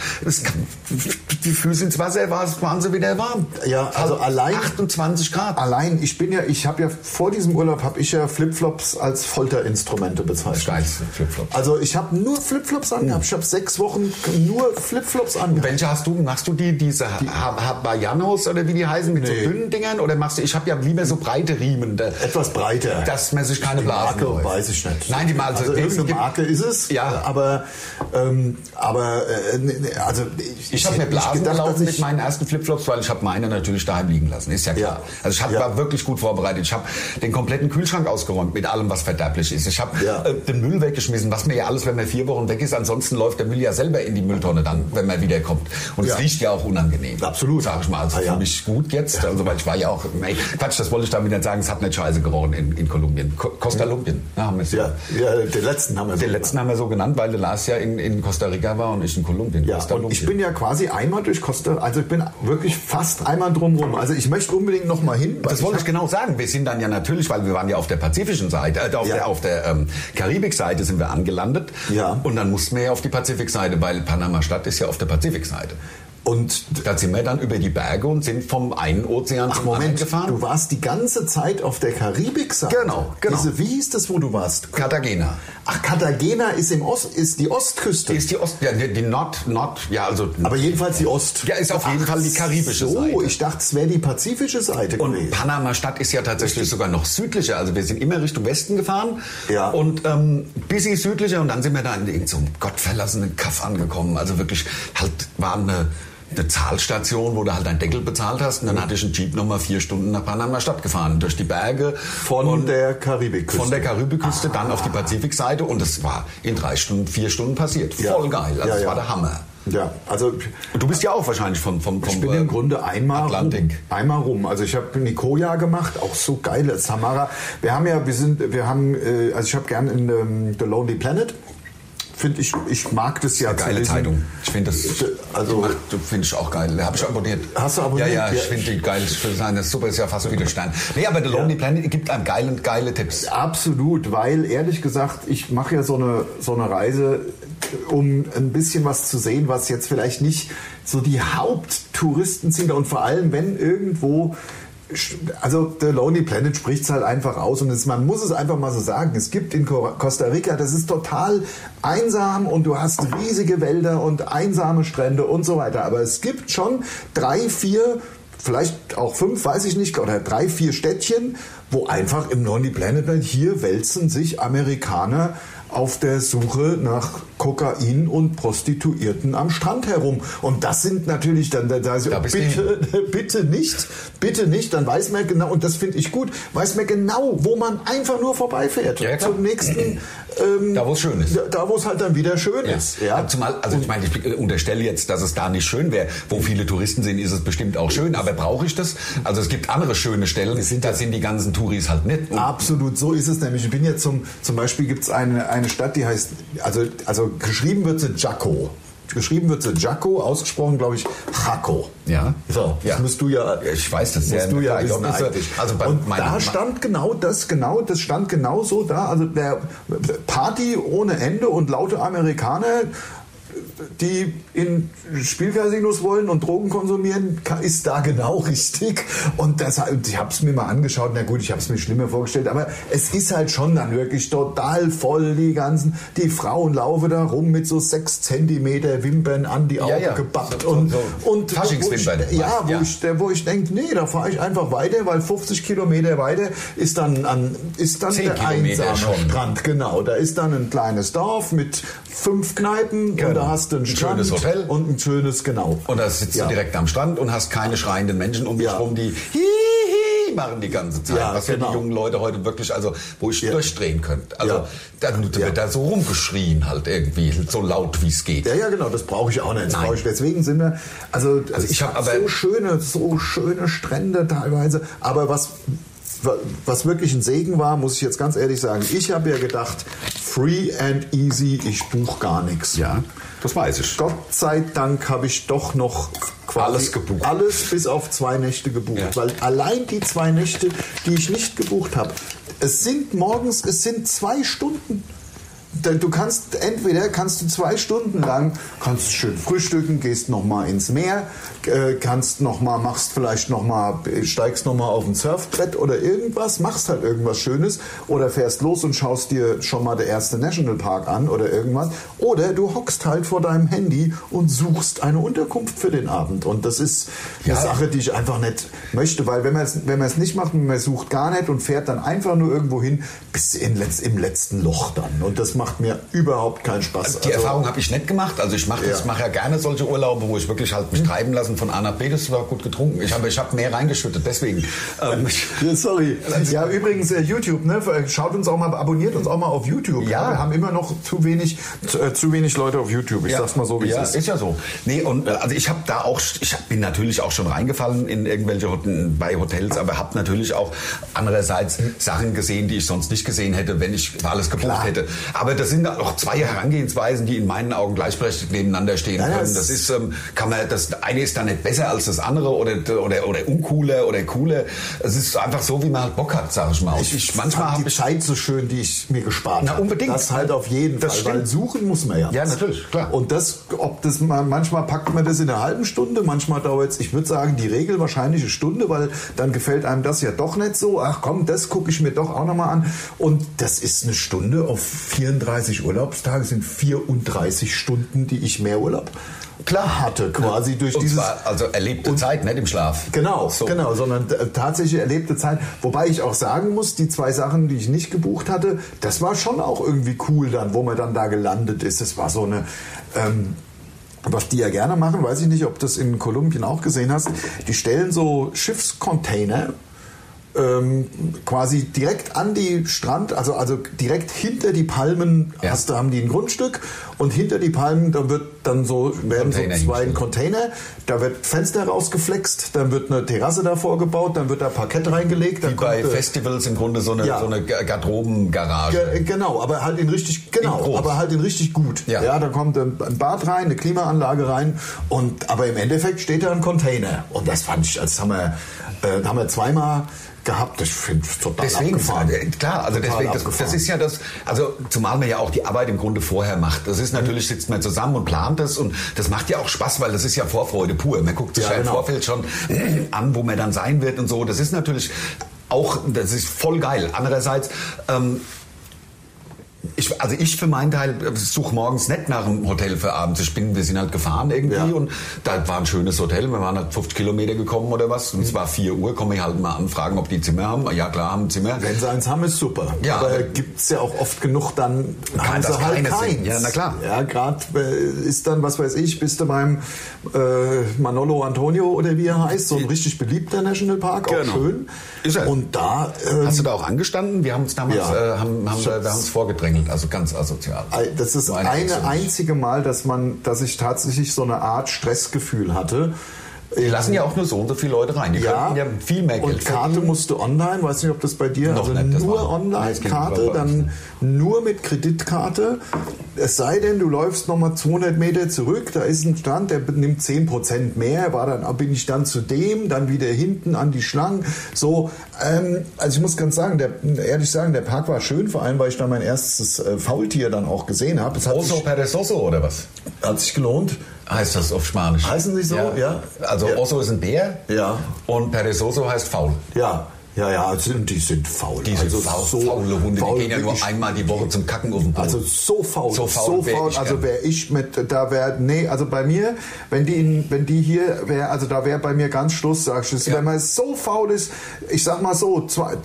Die Füße ins Wasser war, waren sie wieder warm. Ja, also Halt allein- 28 Grad. Allein, ich bin ja, ich habe ja vor diesem Urlaub habe ich ja Flipflops als Folterinstrumente bezeichnet. Geilste Flipflops. Also ich habe nur Flipflops angehabt. Ich habe sechs Wochen nur Flipflops angehabt. Welche hast du? Machst du die diese Ha- Hawaiianos oder wie die heißen mit Nee. so dünnen Dingern oder machst du? Ich habe ja lieber so breite Riemen, da, Etwas breiter. dass man sich keine die Blasen Marke läuft. weiß ich nicht. Nein, die Marke. Also es irgendeine Marke ist es. Ja. Aber ähm, aber äh, ne, ne, also ich, Ich habe mir Blasen gedacht, gelaufen mit meinen ersten Flipflops, weil ich habe meine natürlich daheim liegen lassen. Ist ja klar. Ja. Also ich hab, Ja. war wirklich gut vorbereitet. Ich habe den kompletten Kühlschrank ausgeräumt mit allem, was verderblich ist. Ich habe Ja. äh, den Müll weggeschmissen, was mir ja alles, wenn man vier Wochen weg ist. Ansonsten läuft der Müll ja selber in die Mülltonne dann, wenn man wiederkommt. Und Ja. es riecht ja auch unangenehm. Absolut. Sag ich mal. Also Ah, ja. für mich gut jetzt. Also weil ich war ja auch, nee, Quatsch, das wollte ich damit nicht sagen. Es hat nicht scheiße gerochen in, in Kolumbien. Co Costa Lumbien. Ja, haben wir es ja, ja, den letzten haben wir so Den letzten haben wir so genannt, weil der Lars ja in, in Costa Rica war und ich in Kolumbien. Ja, Costa und ich bin ja quasi einmal durch Costa, also ich bin wirklich fast einmal drumrum. Also ich möchte unbedingt noch mal hin. Das wollte ich hab- genau sagen. Wir sind dann ja natürlich, weil wir waren ja auf der pazifischen Seite, äh, auf Ja. der, auf der ähm, Karibikseite sind wir angelandet. Ja. Und dann mussten wir ja auf die Pazifikseite, weil Panama-Stadt ist ja auf der Pazifikseite. Und Da sind wir dann über die Berge und sind vom einen Ozean Ach zum anderen Moment, gefahren. du warst die ganze Zeit auf der Karibikseite. Genau, genau. Diese, wie hieß das, wo du warst? Cartagena. Ach, Cartagena ist im Ost, ist die Ostküste. Ist die Ost, ja, die, die Nord, Nord, ja, also. aber jedenfalls die Ost. Ja, ist auf jeden Fall die karibische so, Seite. ich dachte, es wäre die pazifische Seite Und gewesen. Panama-Stadt ist ja tatsächlich sogar noch südlicher. Also wir sind immer Richtung Westen gefahren Ja. und ähm, bisschen südlicher und dann sind wir da in irgendeinem so einem gottverlassenen Kaff angekommen. Also wirklich halt war eine, eine Zahlstation, wo du halt einen Deckel bezahlt hast und dann hatte ich einen Jeep nochmal vier Stunden nach Panama-Stadt gefahren. Durch die Berge. Von und der Karibikküste. Von der Karibikküste dann auf die Pazifikseite und es war in drei Stunden, vier Stunden passiert. Ja. Voll geil. Also Ja, es ja. war der Hammer. Ja, also Und du bist ja auch wahrscheinlich vom, vom, vom ich bin äh, im Grunde einmal Atlantik. rum. Einmal rum. Also ich habe Nicoya gemacht, auch so geile Samara. Wir haben ja, wir sind, wir haben, äh, also ich habe gern in ähm, The Lonely Planet. Finde ich, ich mag das ja. Geile lesen. Zeitung. Ich finde das, Also- die macht- finde ich auch geil. Habe ich abonniert. Hast du abonniert? Ja, ja, ich Ja. finde die geil. Ich finde das super, ist ja fast wie der Stern. Nee, aber The Lonely Planet gibt einem geile, geile Tipps. Absolut, weil ehrlich gesagt, ich mache ja so eine, so eine Reise, um ein bisschen was zu sehen, was jetzt vielleicht nicht so die Haupttouristen sind und vor allem, wenn irgendwo also The Lonely Planet spricht es halt einfach aus und es, man muss es einfach mal so sagen. Es gibt in Co- Costa Rica, das ist total einsam und du hast riesige Wälder und einsame Strände und so weiter. Aber es gibt schon drei, vier vielleicht auch fünf, weiß ich nicht, oder drei, vier Städtchen, wo einfach im Lonely Planet hier wälzen sich Amerikaner auf der Suche nach Kokain und Prostituierten am Strand herum. Und das sind natürlich dann, da, da, Da bitte, (laughs) bitte nicht, bitte nicht, dann weiß man genau, und das finde ich gut, weiß man genau, wo man einfach nur vorbeifährt. Ja. Zum nächsten, ähm, Da, wo es schön ist. da, wo es halt dann wieder schön ist. Ja. Zumal, also ich meine, ich unterstelle jetzt, dass es da nicht schön wäre. Wo viele Touristen sind, ist es bestimmt auch schön. Aber brauche ich das? Also es gibt andere schöne Stellen, da sind die ganzen Touris halt nicht. Absolut, so ist es nämlich. Ich bin jetzt zum, zum Beispiel gibt es eine, eine Stadt, die heißt, also, also geschrieben wird sie Jaco. Geschrieben wird sie Jaco, ausgesprochen glaube ich Jaco. Ja. So, das Ja. musst du ja, ich weiß das musst du ja Ich wissen eigentlich. also bei Und da stand genau das, genau, das stand genau so da. Also der Party ohne Ende und laute Amerikaner, die in Spielcasinos wollen und Drogen konsumieren, ist da genau (laughs) richtig. Und das, ich habe es mir mal angeschaut. Na gut, ich habe es mir schlimmer vorgestellt, aber es ist halt schon dann wirklich total voll. Die ganzen, die Frauen laufen da rum mit so sechs Zentimeter Wimpern an die Augen Ja, ja. gebappt So- so- und so und Faschingswimpern wo ich, ja, wo ja. ich, wo ich denke, nee, da fahre ich einfach weiter, weil 50 Kilometer weiter ist dann an, ist dann der einsame. Strand. Genau, da ist dann ein kleines Dorf mit fünf Kneipen und Genau. da hast du einen Ein Strand schönes Hotel. und ein schönes, genau. Und da sitzt Ja. du direkt am Strand und hast keine schreienden Menschen um dich Ja. rum, die hihi machen die ganze Zeit. Ja, was ja genau. die jungen Leute heute wirklich, also wo ich Ja. durchdrehen könnte. Also Ja. dann Ja. wird da so rumgeschrien halt irgendwie, so laut wie es geht. Ja, ja, genau, das brauche ich auch nicht. Nein. ich, deswegen sind wir, also, Also ich hab hat aber- so schöne, so schöne Strände teilweise. Aber was, was wirklich ein Segen war, muss ich jetzt ganz ehrlich sagen, ich habe ja gedacht, free and easy, ich buche gar nichts. Ja, das weiß ich. Gott sei Dank habe ich doch noch quasi Alles gebucht. Alles bis auf zwei Nächte gebucht. Ja. Weil allein die zwei Nächte, die ich nicht gebucht habe, es sind morgens, es sind zwei Stunden. Du kannst entweder kannst du zwei Stunden lang kannst schön frühstücken, gehst noch mal ins Meer, äh, kannst noch mal machst vielleicht noch mal steigst noch mal auf ein Surfbrett oder irgendwas, machst halt irgendwas Schönes oder fährst los und schaust dir schon mal der erste Nationalpark an oder irgendwas. Oder du hockst halt vor deinem Handy und suchst eine Unterkunft für den Abend. Und das ist eine Ja. Sache, die ich einfach nicht möchte, weil wenn man es wenn man es nicht macht, man sucht gar nicht und fährt dann einfach nur irgendwo hin, bis in im letzten Loch dann. Und das macht mir überhaupt keinen Spaß. Die Also- Erfahrung habe ich nicht gemacht. Also ich mache Ja. ich mache ja gerne solche Urlaube, wo ich wirklich halt mich treiben lassen von A nach B. Das war gut getrunken. Ich habe ich hab mehr reingeschüttet, deswegen. Ähm, (laughs) Ja, sorry. Ja, übrigens äh, YouTube, ne? Schaut uns auch mal, abonniert uns auch mal auf YouTube. Ja. Wir haben immer noch zu wenig, zu, äh, zu wenig Leute auf YouTube. Ich sag's mal so, wie ja, es ist. ist ja so. Nee, und äh, also ich habe da auch, ich hab, bin natürlich auch schon reingefallen in irgendwelche bei Hotels, aber habe natürlich auch andererseits Sachen gesehen, die ich sonst nicht gesehen hätte, wenn ich alles gebucht Klar. hätte. Aber das sind auch zwei Herangehensweisen, die in meinen Augen gleichberechtigt nebeneinander stehen Ja, können. es- Das ist, ähm, kann man, das eine ist dann nicht besser als das andere oder oder oder uncooler oder cooler. Es ist einfach so, wie man halt Bock hat, sag ich mal. Und ich, manchmal habe ich Zeit so schön, die ich mir gespart Na, habe. unbedingt. Das halt auf jeden Das Fall, weil stimmt. suchen muss man ja. Ja, natürlich, klar. Und das, ob das mal, manchmal packt man das in einer halben Stunde, manchmal dauert es, ich würde sagen, die Regel wahrscheinlich eine Stunde, weil dann gefällt einem das ja doch nicht so. Ach komm, das gucke ich mir doch auch nochmal an. Und das ist eine Stunde auf 34 Urlaubstage, sind 34 Stunden, die ich mehr Urlaub klar hatte, quasi durch und dieses. zwar also erlebte Zeit, nicht im Schlaf. Genau, So. genau, sondern äh, tatsächlich erlebte Zeit. Wobei ich auch sagen muss, die zwei Sachen, die ich nicht gebucht hatte, das war schon auch irgendwie cool dann, wo man dann da gelandet ist. Das war so eine, ähm, was die ja gerne machen, weiß ich nicht, ob du das in Kolumbien auch gesehen hast. Die stellen so Schiffscontainer ähm, quasi direkt an die Strand, also, also direkt hinter die Palmen Ja. hast, du- haben die ein Grundstück und hinter die Palmen, da wird dann so, werden so Container zwei hinstellen. Container, da wird Fenster rausgeflext, dann wird eine Terrasse davor gebaut, dann wird da Parkett reingelegt. Wie dann bei kommt, äh, Festivals im Grunde so eine, Ja. so eine Ga- Garderobengarage. Ge- Genau, aber halt in richtig, In genau, groß. aber halt in richtig gut. Ja. Ja, da kommt ein ein Bad rein, eine Klimaanlage rein und aber im Endeffekt steht da ein Container und das fand ich, als haben wir, äh, haben wir zweimal gehabt. Ich finde es total Deswegen, abgefahren. klar, also Total deswegen, das, das ist ja das, also zumal man ja auch die Arbeit im Grunde vorher macht. Das ist natürlich, sitzt man zusammen und plant das und das macht ja auch Spaß, weil das ist ja Vorfreude pur. Man guckt sich Ja, ja, im genau. Vorfeld schon (clears throat) an, wo man dann sein wird und so. Das ist natürlich auch, das ist voll geil. Andererseits, ähm, ich, also ich für meinen Teil suche morgens nicht nach einem Hotel für abends. Ich bin, wir sind halt gefahren irgendwie Ja. und da war ein schönes Hotel. Wir waren halt 50 Kilometer gekommen oder was. Und es war 4 Uhr, komme ich halt mal anfragen, ob die Zimmer haben. Ja klar, haben Zimmer. Wenn sie eins haben, ist super. Ja. aber gibt es ja auch oft genug, dann haben das sie halt keins. Ja, na klar. Ja, gerade ist dann, was weiß ich, bist du beim äh, Manolo Antonio oder wie er heißt, so ein richtig beliebter Nationalpark, auch Genau. schön. Ist er. Und da... ähm, Hast du da auch angestanden? Wir haben uns damals Ja. äh, haben, haben, wir, haben uns vorgedrängelt, also ganz asozial. Das ist eine einzige Mal, dass man, dass ich tatsächlich so eine Art Stressgefühl hatte. Die lassen ja auch nur so und so viele Leute rein. Die könnten ja viel mehr Geld Und Karte verdienen. musst du online, weiß nicht, ob das bei dir, Noch also nicht, nur war- online, das geht Karte, bei uns dann nur mit Kreditkarte. Es sei denn, du läufst nochmal 200 Meter zurück, da ist ein Stand, der nimmt 10% mehr, war dann, bin ich dann zu dem, dann wieder hinten an die Schlangen. So, ähm, also ich muss ganz sagen, der, ehrlich sagen, der Park war schön, vor allem, weil ich da mein erstes äh, Faultier dann auch gesehen habe. Oso Perezoso oder was? hat sich gelohnt. Heißt das auf Spanisch? Heißen sie so? Ja. Also Ja. Oso ist ein Bär Ja. und Perezoso heißt faul. Ja, ja, ja, also die sind faul. Die sind also faul, so faule Hunde, faul, die gehen ja nur wirklich. einmal die Woche zum Kacken auf den Boden. Also so faul, So so faul faul. wär ich also wäre ich mit, da wäre, nee, also bei mir, wenn die, in, wenn die hier wäre, also da wäre bei mir ganz Schluss, sag ich. Das, Ja. Wenn man so faul ist, ich sag mal so, zwei,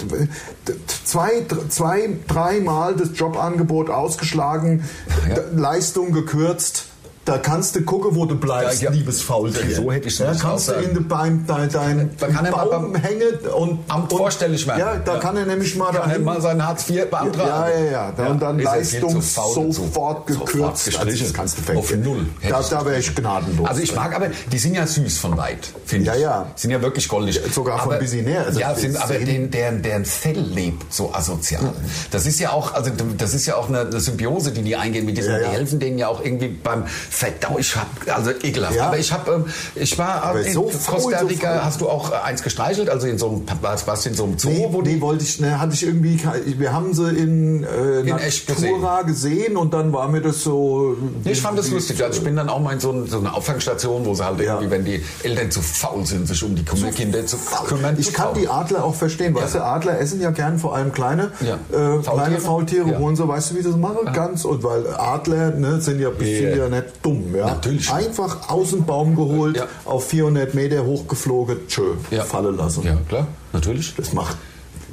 zwei, zwei dreimal das Jobangebot ausgeschlagen, Ja. Leistung gekürzt. Da kannst du gucken, wo du bleibst, Ja, ja. liebes Faultier. So hätte ich's ja, nicht kannst du in den Bein, dein, dein Da kann mal Baum beim hängen und Amt und, vorstellig werden. Ja, da Ja. kann er nämlich mal Kann dahin. mal seinen Hartz IV beantragen. Ja, ja, ja. Da und dann Leistung faul sofort gekürzt. Sofort also das kannst du Auf vergessen. null. Da, ich- da wäre ich gnadenlos. Also ich mag aber, die sind ja süß von weit, finde Ja, ich. ja. Sind ja wirklich goldig. sogar von näher. Also ja, sind, aber den, deren, deren Fell lebt so asozial. Das ist ja auch, also das ist ja auch eine, eine Symbiose, die die eingehen mit diesen, Ja, ja. die helfen denen ja auch irgendwie beim Verdau. Ich hab, also ekelhaft. Ja. Aber ich habe, ähm, ich war Aber in so Costa so Rica, faul. hast du auch äh, eins gestreichelt? Also in so einem, was, was in so einem Zoo? Nee, wo die, nee, wollte ich, ne, hatte ich irgendwie, wir haben sie in, äh, In echt gesehen. Natura gesehen. und dann war mir das so. Nee, ich fand das lustig. Also ich bin dann auch mal in so, so eine Auffangstation, wo sie halt Ja. irgendwie, wenn die Eltern zu faul sind, sich um die Kinder zu kümmern. Ich zu kann faul. die Adler auch verstehen. Weißt du, Adler essen ja gern vor allem kleine, Ja. äh, Faultiere? kleine Faultiere, Ja. holen so, weißt du, wie sie das machen? Ganz, und weil Adler ne, sind ja, sind Ja. ja nicht dumm. Ja? Natürlich. Einfach aus dem Baum geholt, Ja. auf 400 Meter hochgeflogen, tschö, Ja. fallen lassen. Ja, klar, natürlich. Das macht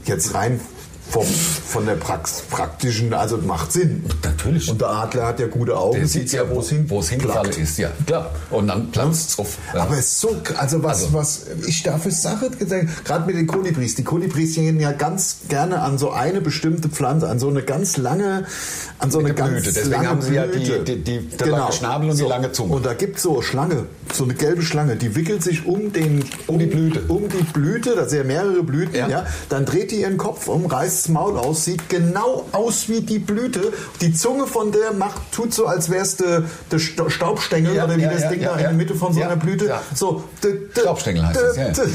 jetzt rein vom, von der Prax, praktischen, also macht Sinn. Natürlich. Und der Adler hat ja gute Augen, Der sieht ja, wo es hin, hingefallen ist, ja, klar. Und dann platzt es auf. Ja. Aber es ist so, also was, Also. was ich dafür Sache gesagt, gerade mit den Kolibris. Die Kolibris gehen ja ganz gerne an so eine bestimmte Pflanze, an so eine ganz lange, an so eine der ganz Blüte. Deswegen lange haben sie ja die- Blüte. die- die- der lange Schnabel und die lange Zunge. Und da gibt es so Schlange, so eine gelbe Schlange, die wickelt sich um den, Um die Blüte. um die Blüte, das sind ja mehrere Blüten, ja. Ja. Dann dreht die ihren Kopf um, reißt das Maul aus, sieht genau aus wie die Blüte. Die Zunge von der macht, tut so, als wär's der der Sta- Staubstängel Ja, oder wie ja, das ja, Ding da in der Mitte von so einer Blüte. So, de, de, Staubstängel heißt de, de,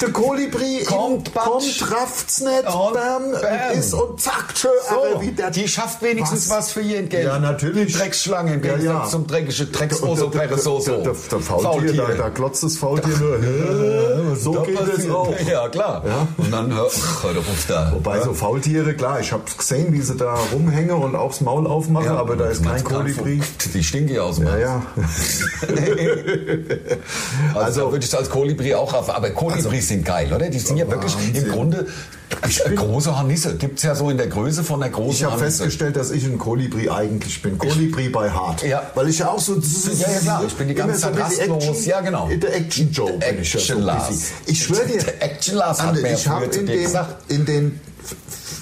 Der Kolibri Kommt, in- kommt, rafft's nicht, Und bam, bam. ist und zack, tschö, So, wie der- die schafft wenigstens was, für ihr Entgelt. Ja, natürlich. Die Drecksschlange im Ja, Gegensatz ja. zum dreckige Drecks Und Oso der- der- Peresoso. der- Faultier, da, da glotzt das Faultier nur. (laughs) So geht es auch. Ja, klar. Und dann hör, ach, hör doch auf da. Wobei so Faultiere, klar, ich habe gesehen, wie sie da rumhängen und aufs Maul aufmachen, aber da ist kein Kolibri. Die stinken ja aus dem Ja, Hals. ja. (laughs) Also, Also- würde ich es als Kolibri auch auf. Aber Kolibris sind geil, oder? Die sind ja wirklich Wahnsinn. im Grunde äh, große Hornisse. Gibt es ja so in der Größe von der großen Ich habe festgestellt, dass ich ein Kolibri eigentlich bin. Kolibri bei Hart. Ja. Weil ich ja auch so. Ja, ja, klar. Ich bin die ganze so Zeit bisschen rastlos. Action, Ja, genau. Der Action Joe bin ich ja so Lars. Ich schwöre dir. Der Action Lars hat mir ja ich habe in den, in den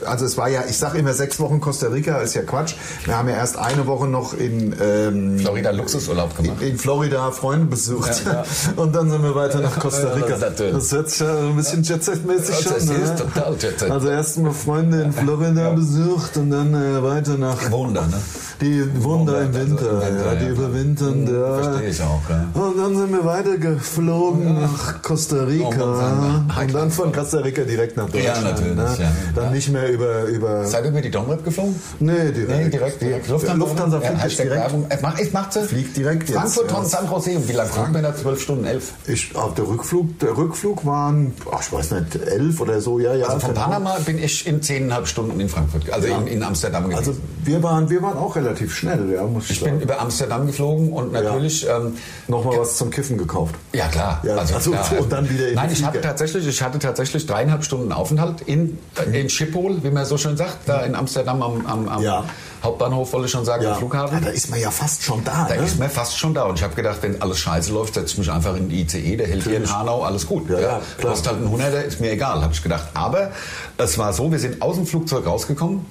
also es war ja, ich sage immer sechs Wochen Costa Rica, ist ja Quatsch. Wir haben ja erst eine Woche noch in ähm, Florida Luxusurlaub gemacht. in Florida Freunde besucht Ja, ja. (laughs) und dann sind wir weiter nach Costa Ja, Rica. das. Das hört sich ja ein bisschen Jet-Set-mäßig Das schon. ist ne? total Jet-Set. Also erst mal Freunde in Florida besucht und dann äh, weiter nach Wunder, ne? die Wunder im Wunder, Winter, also im Winter, ja, die ja. überwintern da. verstehe ich auch, ja. Und dann sind wir weiter geflogen nach Costa Rica Oh, und dann von Costa Rica direkt nach Ja, Deutschland. natürlich, ne? ja. Dann Ja. nicht mehr über über Seid ihr über die Domrep geflogen? nee direkt Nee, direkt, direkt. Lufthansa, Lufthansa fliegt ja, direkt. Werbung. Es macht, es macht sie. Fliegt direkt jetzt, Frankfurt ja. von San Jose. Und wie lange fliegt man da? Zwölf Stunden, elf? Ich, auf der Rückflug, der Rückflug waren, ach, ich weiß nicht, elf oder so, ja, ja. Also von genau. Panama bin ich in zehneinhalb Stunden in Frankfurt, also in, in Amsterdam gewesen. Also wir waren, wir waren auch relativ schnell, ja, muss ich, ich sagen. bin über Amsterdam geflogen und natürlich ähm, Nochmal was zum Kiffen gekauft. Ja klar. Ja, also klar. (laughs) und dann wieder in Nein, ich hatte tatsächlich, ich hatte tatsächlich dreieinhalb Stunden Aufenthalt in, äh, in Schiphol, wie man so schön sagt, da in Amsterdam am, am, am Ja. Hauptbahnhof, wollte ich schon sagen, am Ja. Flughafen. Ja, da ist man ja fast schon da. Da ne? ist man fast schon da. Und ich habe gedacht, wenn alles scheiße läuft, setze ich mich einfach in die ICE, der hält hier in Natürlich. Hanau, alles gut. Ja, ja. Kostet halt ein Hunderter, ist mir egal, habe ich gedacht. Aber es war so, wir sind aus dem Flugzeug rausgekommen.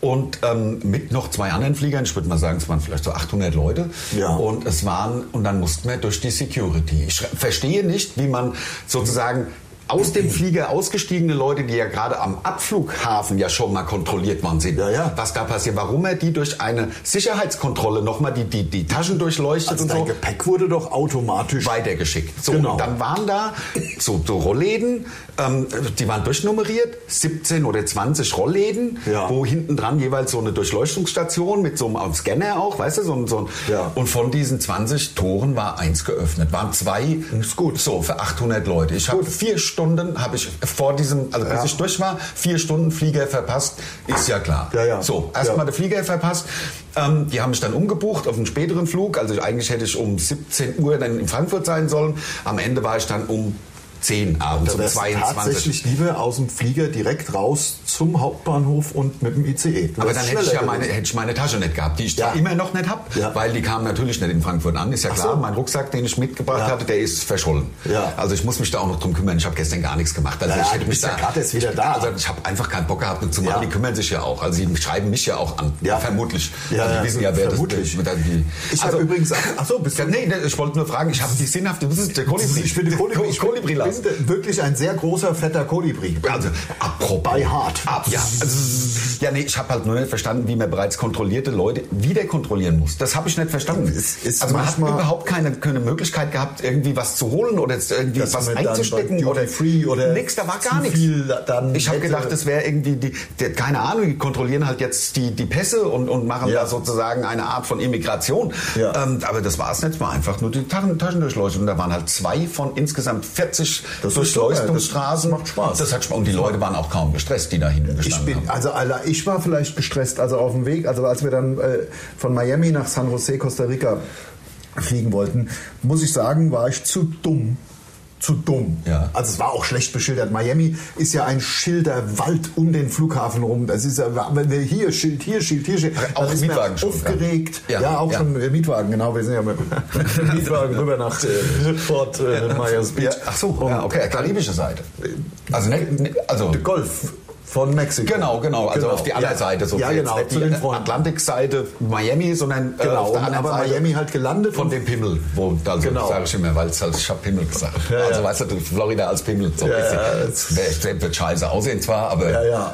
Und ähm, mit noch zwei anderen Fliegern, ich würde mal sagen, es waren vielleicht so 800 Leute. Ja. Und es waren, und dann mussten wir durch die Security. Ich verstehe nicht, wie man sozusagen aus dem Flieger ausgestiegene Leute, die ja gerade am Abflughafen ja schon mal kontrolliert worden sind, Ja, ja. was da passiert, warum er die durch eine Sicherheitskontrolle nochmal die, die, die Taschen durchleuchtet also und dein so Gepäck wurde doch automatisch weitergeschickt. So, Genau. und dann waren da so, so Rollläden, ähm, die waren durchnummeriert, 17 oder 20 Rollläden, Ja. wo hinten dran jeweils so eine Durchleuchtungsstation mit so einem Scanner auch, weißt du, so, ein- so ein, Ja. und von diesen 20 Toren war eins geöffnet, waren zwei, Ist gut. so für 800 Leute. Ich habe vier Stunden, habe ich vor diesem, also bis Ja. ich durch war, vier Stunden Flieger verpasst, ist ja klar. Ja, ja. So, erstmal Ja. der Flieger verpasst. Ähm, die haben mich dann umgebucht auf einen späteren Flug. Also eigentlich hätte ich um 17 Uhr dann in Frankfurt sein sollen. Am Ende war ich dann um 10 abends Da um wärst du 22. tatsächlich lieber aus dem Flieger direkt raus zum Hauptbahnhof und mit dem ICE. Du Aber dann hätte ich ja meine, hätte ich meine Tasche nicht gehabt, die ich Ja. immer noch nicht habe, Ja. weil die kam natürlich nicht in Frankfurt an, ist ja klar. so. Mein Rucksack, den ich mitgebracht Ja. hatte, der ist verschollen. Ja. Also ich muss mich da auch noch drum kümmern. Ich habe gestern gar nichts gemacht. Also ich hätte mich bist ja gerade wieder da. Also ich habe einfach keinen Bock gehabt, zumal Ja. die kümmern sich ja auch. Also die schreiben mich ja auch an. Ja. Vermutlich. Ja, also die wissen ja, wer vermutlich. das ist. Die, Ich habe übrigens, ach so, bist du nee, ich wollte nur fragen, ich habe die sinnhafte, was ist der Kolibri? Ich bin, Kolibri, ich Kolibri wirklich ein sehr großer, fetter Kolibri. Also, apropos. Bei Hart. Ab, ja, also, ja, nee, ich habe halt nur nicht verstanden, wie man bereits kontrollierte Leute wieder kontrollieren muss. Das habe ich nicht verstanden. Es ist also man hat überhaupt keine, keine Möglichkeit gehabt, irgendwie was zu holen oder jetzt irgendwie was einzustecken oder Free oder nix. Da war gar nichts. ich habe gedacht, das wäre irgendwie die, die, keine Ahnung, die kontrollieren halt jetzt die, die Pässe und, und machen Ja. da sozusagen eine Art von Immigration. Ja. Ähm, aber das war es nicht, war einfach nur die Taschen, Taschendurchleuchtung. Und da waren halt zwei von insgesamt 40 Das ist super, Durchleuchtungsstraßen. das macht Spaß. Das hat Spaß. Und die Leute waren auch kaum gestresst, die da hinten Ich gestanden bin, haben. also ich war vielleicht gestresst, also auf dem Weg, also als wir dann äh, von Miami nach San Jose, Costa Rica fliegen wollten, muss ich sagen, war ich zu dumm. Zu dumm. Ja. Also es war auch schlecht beschildert. Miami ist ja ein Schilderwald um den Flughafen rum. Das ist ja, wenn wir hier Schild, hier Schild, hier Schild. Auch ist Mietwagen schon, Aufgeregt. ja. Ja, auch ja. schon äh, Mietwagen, genau. Wir sind ja mit (laughs) Mietwagen rüber nach äh, Fort äh, Myers Beach. Ach so, ja, okay, karibische Seite. Also, nicht, nicht- also Golf von Mexiko. Genau, genau. Also Genau. auf die andere Ja. Seite. So Ja, genau, Nicht zu den Freunden. Atlantikseite Miami, sondern äh, Genau, auf der anderen aber Seite Miami halt gelandet von dem Pimmel. Wo, also Genau. sage ich immer, weil es halt, ich habe Pimmel gesagt. Ja, also weißt du, Florida als Pimmel. So ein Ja, bisschen. ja, das- Der, wird scheiße aussehen zwar, aber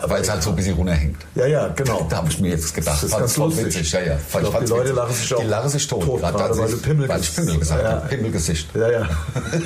weil es halt so ein bisschen runterhängt. Ja, ja, genau. Da habe ich mir jetzt gedacht, Das ist ganz lustig. witzig. Ja, ja. Ich glaub, die Leute lachen sich auch Die lachen sich tot. tot, gerade weil Pimmel weil ich Pimmel gesagt habe. Pimmelgesicht. Ja, ja. (laughs)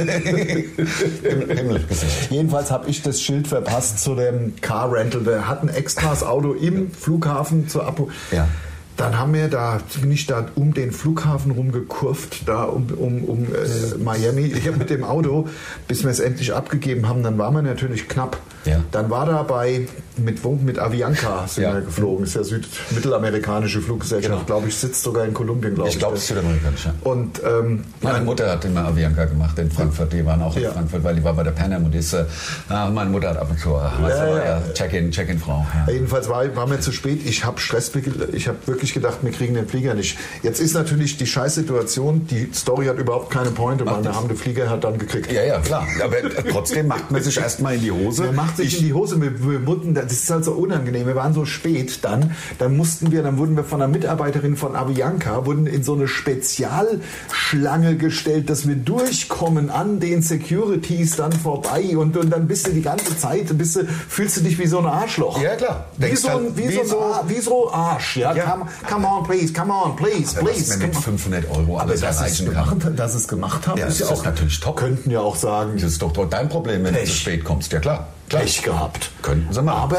Pimmel- Pimmelgesicht. Jedenfalls habe ich das Schild verpasst zu dem Car Rental. Hat ein extras Auto im Flughafen zur Apo. Ja. Dann haben wir da, bin ich da um den Flughafen rumgekurvt, da um, um, um äh, Miami mit dem Auto, bis wir es endlich abgegeben haben. Dann waren wir natürlich knapp. Ja. Dann war da bei, mit, mit Avianca sind Ja. wir geflogen. Ist ja südmittelamerikanische Fluggesellschaft, Genau. glaube ich, sitzt sogar in Kolumbien, glaube ich. Ich glaube, es ist südamerikanisch, ja. Und ähm, Meine Mutter hat immer Avianca gemacht in Frankfurt. Die waren auch in Ja. Frankfurt, weil die war bei der Pan Am und ist, äh, ah, meine Mutter hat ab und zu, äh, Ja, ja, Check-in, Check-in-Frau. Jedenfalls war, war mir zu spät. Ich habe Stress, ich habe wirklich gedacht, wir kriegen den Flieger nicht. Jetzt ist natürlich die Scheißsituation, die Story hat überhaupt keine Pointe, weil wir haben den Flieger halt dann gekriegt. Ja, ja, klar. Aber trotzdem macht man sich erstmal in die Hose. Der macht sich Ich- in die Hose. Wir, wir wurden, das ist halt so unangenehm. Wir waren so spät dann. Dann mussten wir, dann wurden wir von einer Mitarbeiterin von Avianca, wurden in so eine Spezialschlange gestellt, dass wir durchkommen an den Securities dann vorbei und, und dann bist du die ganze Zeit, bist du, fühlst du dich wie so ein Arschloch. Ja, klar. Wie so, ein, halt, wie, wie so, ein wie so Arsch. Ja? Ja. Come, come on, please, come on, please, Ja, please. man mit come on. 500 Euro alles dass, es erreichen gemacht, kann. dass es gemacht haben, Ja, ist ja auch natürlich top. Könnten ja auch sagen, Das ist doch dein Problem, wenn du Pech. zu spät kommst. Ja, klar. klar. Pech gehabt. Könnten sie machen. Aber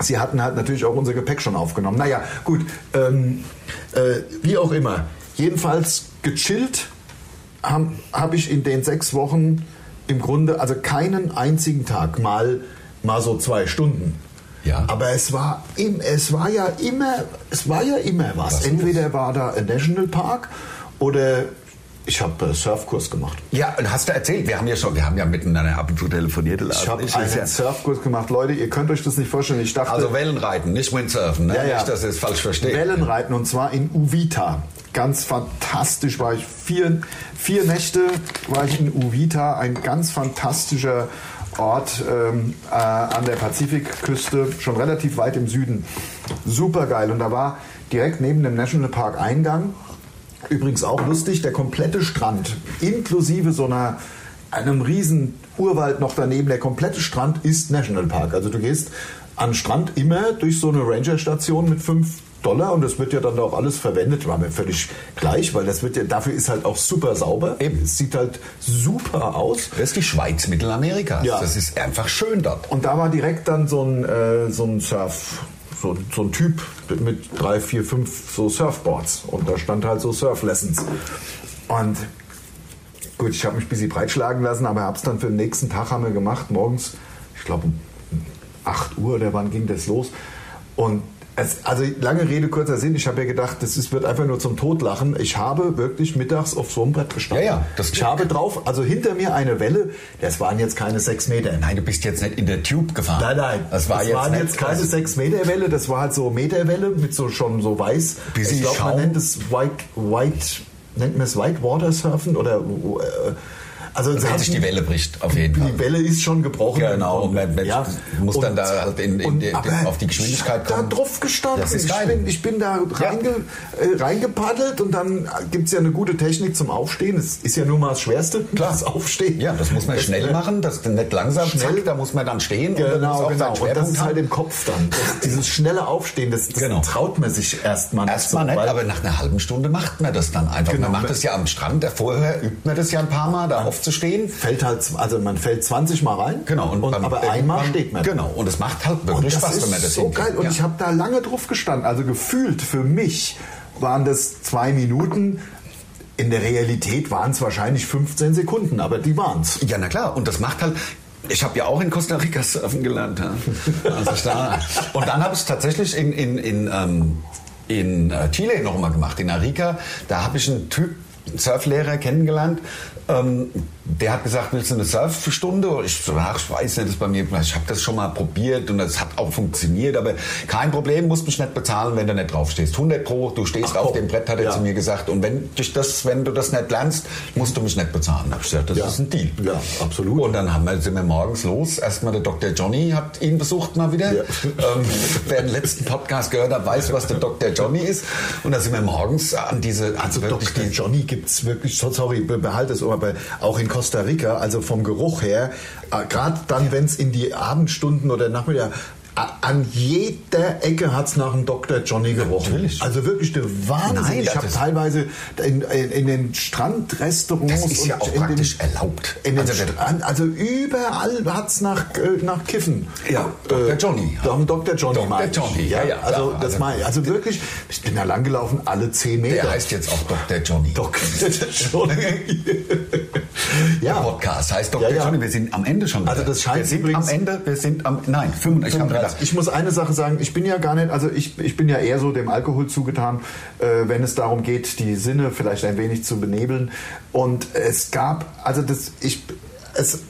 sie hatten halt natürlich auch unser Gepäck schon aufgenommen. Naja, gut. Ähm, äh, wie auch immer. Jedenfalls gechillt habe hab ich in den sechs Wochen im Grunde, also keinen einzigen Tag mal, mal so zwei Stunden. Ja. Aber es war, im, es war ja immer, es war ja immer was. Was Entweder war da ein Nationalpark oder ich habe äh, Surfkurs gemacht. Ja, und hast du erzählt, wir haben ja schon, wir haben ja miteinander ab und zu telefoniert. Ich habe einen ja- Surfkurs gemacht. Leute, ihr könnt euch das nicht vorstellen. Ich dachte, Also Wellenreiten, nicht Windsurfen, ne? Ja, ja. Nicht, dass ihr es falsch versteht. Wellenreiten und zwar in Uvita. Ganz fantastisch war ich. Vier, vier Nächte war ich in Uvita, ein ganz fantastischer Ort ähm, äh, an der Pazifikküste, schon relativ weit im Süden. Super geil. Und da war direkt neben dem Nationalpark Eingang, übrigens auch lustig, der komplette Strand, inklusive so einer einem riesen Urwald noch daneben. Der komplette Strand ist Nationalpark. Also du gehst an Strand immer durch so eine Rangerstation mit 5 Dollar und das wird ja dann auch alles verwendet. War mir völlig gleich, weil das wird ja, dafür ist halt auch super sauber. Eben. Es sieht halt super aus. Das ist die Schweiz Mittelamerikas. Ja. Das ist einfach schön dort. Und da war direkt dann so ein, äh, so ein Surf, so, so ein Typ mit drei, vier, fünf so Surfboards. Und da stand halt so Surf-Lessons. Und gut, ich habe mich ein bisschen breitschlagen lassen, aber habe es dann für den nächsten Tag haben wir gemacht, morgens, ich glaube um 8 Uhr oder wann ging das los. Und Es, also lange Rede, kurzer Sinn. Ich habe ja gedacht, das ist, wird einfach nur zum Totlachen. Ich habe wirklich mittags auf so einem Brett gestanden. Ja, ja, das- ich habe drauf, also hinter mir eine Welle, das waren jetzt keine sechs Meter. Nein, du bist jetzt nicht in der Tube gefahren. Nein, nein. Das war jetzt waren jetzt keine das- 6 Meter Welle, das war halt so Meterwelle mit so schon so weiß. Bisschen ich glaube, man nennt es White, White, nennt man es Whitewater Surfen oder äh, also Wenn sich die Welle bricht, auf jeden Fall. die Welle ist schon gebrochen. Genau, und wenn- wenn- muss dann da halt in- in und- aber auf die Geschwindigkeit ich kommen. Da drauf gestanden. Das ist ich, geil. Bin, ich bin da reinge, äh, reingepaddelt und dann gibt es ja eine gute Technik zum Aufstehen. Das ist ja nun mal das Schwerste, (laughs) Klar. das Aufstehen. Ja, das muss man schnell äh, machen, das nicht langsam, Schnell. zack, da muss man dann stehen und Genau, auch genau. Und das ist halt im Kopf dann. Das, (laughs) dieses schnelle Aufstehen, das, das Genau. traut man sich erstmal nicht. Erstmal so, nicht, aber nach einer halben Stunde macht man das dann einfach. Genau. Man macht das ja am Strand, vorher übt man das ja ein paar Mal, da aufzustehen. fällt halt, also man fällt 20 Mal rein. Genau. Und, beim- aber einmal steht man. Genau, und es macht halt Und wirklich Spaß, ist wenn man das so hinkriegt. geil. Und Ja. ich habe da lange drauf gestanden. Also gefühlt für mich waren das zwei Minuten. In der Realität waren es wahrscheinlich 15 Sekunden, aber die waren es. Ja, na klar. Und das macht halt. Ich habe ja auch in Costa Rica surfen gelernt. Ja. Also da, und dann habe ich es tatsächlich in, in, in, ähm, in äh, Chile noch mal gemacht, in Arica. Da habe ich einen Typ, einen Surflehrer kennengelernt. Ähm, der hat gesagt, willst du eine Surfstunde? Und Ich so, ach, ich weiß nicht, das ist bei mir, ich habe das schon mal probiert und das hat auch funktioniert, aber kein Problem, musst mich nicht bezahlen, wenn du nicht draufstehst. 100 pro, du stehst Ach, auf dem Brett, hat er Ja. zu mir gesagt. Und wenn, dich das, wenn du das nicht lernst, musst du mich nicht bezahlen. Da hab ich gesagt, das Ja. ist ein Deal. Ja, absolut. Und dann haben wir, sind wir morgens los. Erstmal der Dr. Johnny hat ihn besucht mal wieder. Ja. Ähm, wer den letzten Podcast gehört hat, weiß, was der Dr. Johnny ist. Und dann sind wir morgens an diese... Also wirklich Dr. Johnny gibt es wirklich, so- sorry, be- behalte es aber auch in Costa Rica, also vom Geruch her, äh, gerade dann, wenn es in die Abendstunden oder Nachmittag, an jeder Ecke hat es nach einem Dr. Johnny gerochen. Natürlich. Also wirklich der Wahnsinn. Nein, ich habe teilweise in, in, in den Strandrestaurants Das ist ja auch in den, praktisch erlaubt. Also der- Strand, also überall hat es nach, äh, nach Kiffen. Ja, Dr. Johnny. Nach dem Dr. Johnny. Dr. Johnny, ja, ja, Also, das Also-. Also wirklich, ich bin da langgelaufen, alle 10 Meter. Der heißt jetzt auch Dr. Johnny. Dr. Johnny. (laughs) Der ja. Podcast heißt Dr. Ja, ja. Johnny. Wir sind am Ende schon. Also das scheint wir sind übrigens- am Ende. Wir sind am nein 35. Ich, hab gedacht, Ich muss eine Sache sagen, ich bin ja gar nicht, also ich, ich bin ja eher so dem Alkohol zugetan, äh, wenn es darum geht, die Sinne vielleicht ein wenig zu benebeln. Und es gab, also das, ich, es,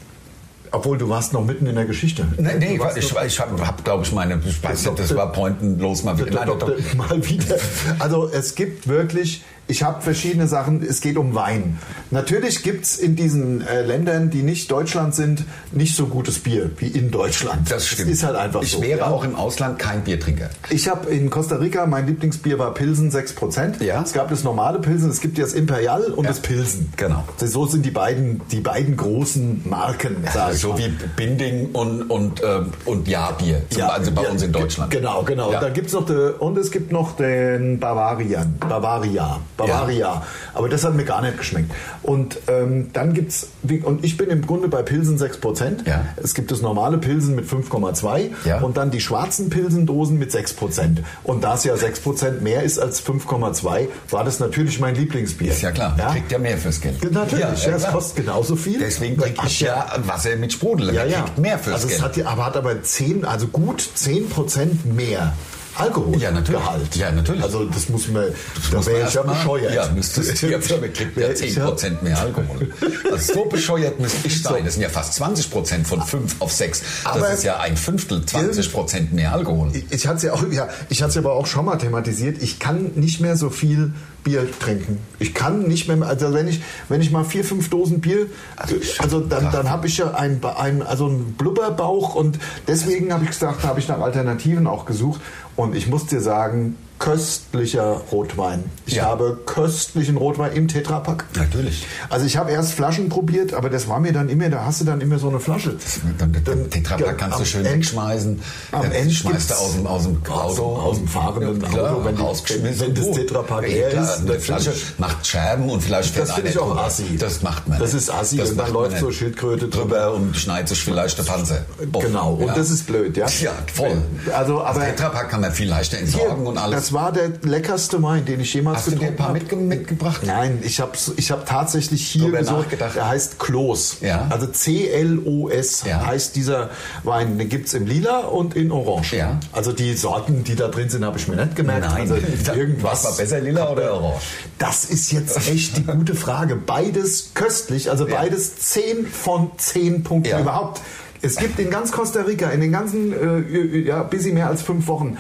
obwohl du warst noch mitten in der Geschichte. Nee, nee ich, ich, ich habe, hab, glaube ich, meine, ich weiß nicht, das war pointenlos mal wieder. Der Nein, (laughs) mal wieder. Also es gibt wirklich, ich habe verschiedene Sachen, es geht um Wein. Natürlich gibt es in diesen äh, Ländern, die nicht Deutschland sind, nicht so gutes Bier wie in Deutschland. Das stimmt. ist halt einfach ich so. wäre ja. auch im Ausland kein Biertrinker. Ich habe in Costa Rica, mein Lieblingsbier war Pilsen 6%. Ja. Es gab das normale Pilsen, es gibt das Imperial und Ja. das Pilsen. Genau. So sind die beiden, die beiden großen Marken, sag ich So mal. wie Binding und, und, ähm, und Ja-Bier, zum also bei ja, uns in Deutschland. Genau, genau. Ja. Da gibt's noch de, und es gibt noch den Bavarian. Bavaria. Bavaria. Aber das hat mir gar nicht geschmeckt. Und ähm, dann gibt's und ich bin im Grunde bei Pilsen 6%. Ja. Es gibt das normale Pilsen mit 5,2 Ja. und dann die schwarzen Pilsendosen mit 6%. Und da es ja 6% mehr ist als 5,2, war das natürlich mein Lieblingsbier. Ist ja klar, man kriegt ja mehr fürs Geld. Natürlich, ja, ja, es kostet genauso viel. Deswegen trinke ich ja Wasser mit Sprudel. Ja, ja. kriegt mehr fürs also Geld. Es hat, ja- aber hat aber 10, also gut 10% mehr Alkohol. Ja, natürlich. Gehalt. Ja, natürlich. Also das muss man, da muss wäre ich ja bescheuert. Ja, müsstest du ja, kriegt ja Wär ich ja- 10% mehr Alkohol. Also so bescheuert müsste ich sein. Das sind ja fast 20% von 5 auf 6. Das Aber- ist ja ein Fünftel, 20% mehr Alkohol. Ich hatte es ja auch, ja, ich hatte es aber auch schon mal thematisiert. Ich kann nicht mehr so viel Bier trinken. Ich kann nicht mehr, also wenn ich, wenn ich mal vier, fünf Dosen Bier, Also also, dann, dann habe ich ja ein, ein, also einen Blubberbauch und deswegen habe ich gesagt, habe ich nach Alternativen auch gesucht und ich muss dir sagen, köstlicher Rotwein. Ich Ja. habe köstlichen Rotwein im Tetrapack. Natürlich. Also ich habe erst Flaschen probiert, aber das war mir dann immer, da hast du dann immer so eine Flasche. Dann, den Dann- Tetrapack kannst du schön End- wegschmeißen. am Dann Ende schmeißt du aus dem, aus dem Auto. aus dem fahrenden Ja, klar, Auto, wenn die- rausgeschmissen. wenn das Tetrapack ja, leer ist, Eine. Flasche macht Scherben und vielleicht fährt Das finde ich auch drüber. assi. Das macht man Das ist assi und dann läuft so. Schildkröte drüber und schneidet sich vielleicht der Panzer. Genau, und Ja. das ist blöd, ja? Ja, voll. Also, aber das Tetrapack kann man viel leichter entsorgen und alles. Das war der leckerste Wein, den ich jemals Hast du dir ein paar mitge mitgebracht? Nein, ich habe ich hab tatsächlich hier gesucht, nachgedacht. der heißt Klos. Ja. Also C-L-O-S Ja. heißt dieser Wein. Den gibt's in Lila und in Orange. Ja. Also die Sorten, die da drin sind, habe ich mir nicht gemerkt. Nein, also (laughs) was war besser, lila oder orange? Das ist jetzt echt die gute Frage. Beides köstlich, also beides 10 von 10 Punkten überhaupt. Es gibt in ganz Costa Rica, in den ganzen, äh, ja, bisschen mehr als fünf Wochen,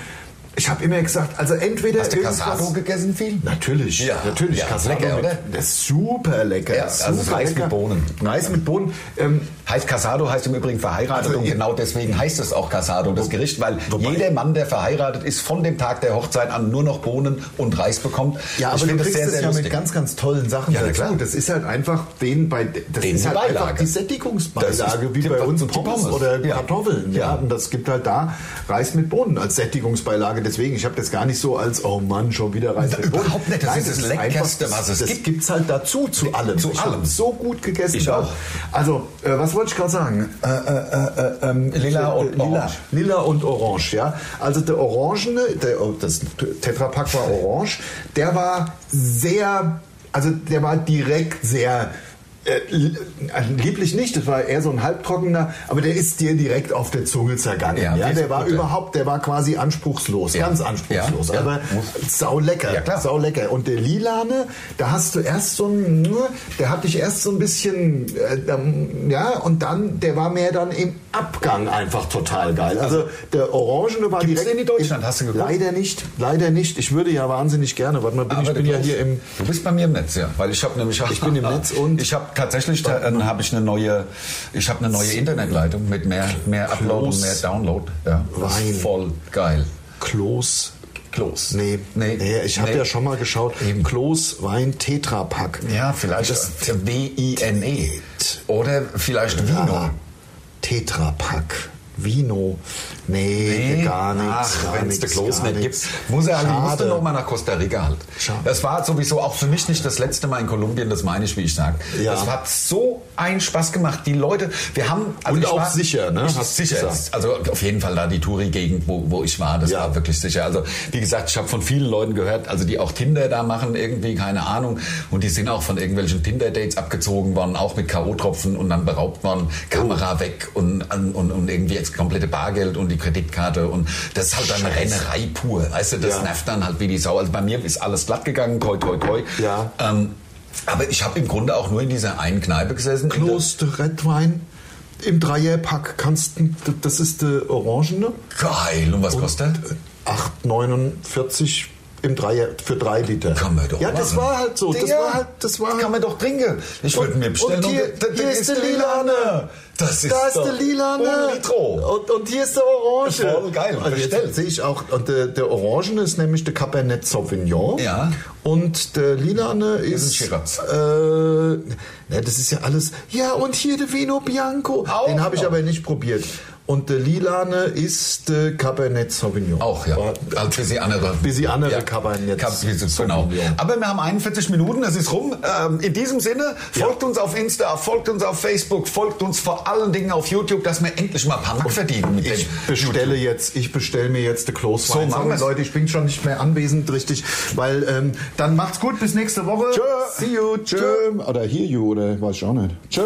ich habe immer gesagt, also entweder Hast du Casado gegessen viel? Natürlich, Ja, natürlich. ja, Casado lecker, mit, oder? Das ist super lecker. Ja, super also Reis lecker. mit Bohnen. Reis mit Bohnen. Ähm, Heißt Casado heißt im Übrigen verheiratet Also und genau deswegen heißt es auch Casado, das Gericht, weil jeder Mann, der verheiratet ist, von dem Tag der Hochzeit an nur noch Bohnen und Reis bekommt. ja, ich aber du kriegst das sehr, sehr ja lustig. mit ganz, ganz tollen Sachen Ja, dazu. klar. Das ist halt einfach den bei das Den ist halt Beilage. einfach die Das Sättigungsbeilage, wie bei uns Pommes, Pommes. oder Ja. Kartoffeln. Ja. Ja. und das gibt halt da Reis mit Bohnen als Sättigungsbeilage. Deswegen, ich habe das gar nicht so als oh Mann, schon wieder Reis mit Bohnen. Überhaupt nicht. Das ist das einfach- Leckerste, was es das gibt. gibt's halt dazu zu allem. Zu ich allem. so gut gegessen. Ich auch. Also, äh, was wollte ich gerade sagen? Äh, äh, äh, äh, ähm, Lila und lila, Orange. Lila und Orange, ja. Also der Orangene, der, oh, das Tetrapack war orange, der war sehr, also der war direkt sehr äh, li- lieblich nicht, das war eher so ein halbtrockener, aber der ist dir direkt auf der Zunge zergangen. Ja, Ja, der war Butter. überhaupt, der war quasi anspruchslos, Ja. ganz anspruchslos, Ja, aber sau lecker, Ja, sau lecker. Und der Lilane, da hast du erst so ein, der hat dich erst so ein bisschen, äh, ja, und dann, der war mehr dann im Abgang einfach total geil. Also der Orangene war Gibt's direkt. in Deutschland? Hast du geguckt? Leider nicht, leider nicht. Ich würde ja wahnsinnig gerne. Warte mal, bin, ich bin ja hier im. Du bist bei mir im Netz, ja. Weil ich habe nämlich Ich bin im Netz und- ich habe tatsächlich äh, habe ich eine neue ich habe eine neue Internetleitung mit mehr mehr Upload und mehr Download. Ja, Wein. voll geil. Klos. Klos. Nee, nee, Nee. ich habe Nee. ja schon mal geschaut. Eben. Klos Wein Tetrapack. Ja, vielleicht Das- W-I-N-E. Oder vielleicht Vino. Ja. Tetrapack. Vino. Nee, gar nichts. Ach, wenn es der gar nicht gibt. Muss er halt, musste noch mal nach Costa Rica halt. Schade. Das war sowieso auch für mich nicht das letzte Mal in Kolumbien, das meine ich, wie ich sage. Ja. Das hat so einen Spaß gemacht. Die Leute, wir haben... Also Und auch war, sicher, ne? Hast sicher. gesagt. Also auf jeden Fall da die Touri-Gegend, wo, wo ich war, das Ja. war wirklich sicher. Also wie gesagt, ich habe von vielen Leuten gehört, also die auch Tinder da machen, irgendwie, keine Ahnung. Und die sind auch von irgendwelchen Tinder-Dates abgezogen worden, auch mit K.O.-Tropfen und dann beraubt worden, Kamera Oh. weg und, und, und irgendwie das komplette Bargeld und die Kreditkarte. Und das ist halt dann Scheiße. Rennerei pur. Weißt du, das Ja. nervt dann halt wie die Sau. Also bei mir ist alles glatt gegangen, toi, toi, toi. Ja. Ähm, aber ich habe im Grunde auch nur in dieser einen Kneipe gesessen. Klos de Redwein im Dreierpack kannst du, das ist der Orangene. Geil. Und was kostet? 8,49 im Dreier für drei Liter. Kann man doch Ja, das machen. war halt so. Das Ja, war halt, das war Kann man doch trinken. Ich würde mir bestellen. Und hier, und- da hier ist der Lilane. Das ist da ist doch der Lilane. Und, und hier ist der Orange. Voll geil. Also Bestellt. jetzt sehe ich auch, und der, der Orangene ist nämlich der Cabernet Sauvignon. Ja. Und der Lilane ist ein ist. Shiraz. Äh, ne, das ist ja alles. Ja, und hier der Vino Bianco. Auch Den habe ich aber nicht probiert. Und der Lilane ist der Cabernet Sauvignon. Auch, ja. Also bisschen andere. Bisschen andere ja. Cabernet Cap- Genau. Sauvignon. Aber wir haben 41 Minuten, es ist rum. Ähm, in diesem Sinne, folgt uns auf Insta, folgt uns auf Facebook, folgt uns vor allen Dingen auf YouTube, dass wir endlich mal ein paar Mark verdienen mit Ich bestelle jetzt, ich bestelle mir jetzt the Close So Wine. machen wir's. Leute, ich bin schon nicht mehr anwesend, richtig, weil ähm, dann macht's gut, bis nächste Woche. Tschö. See you, tschö. Oder hear you, oder weiß ich auch nicht. Tschö.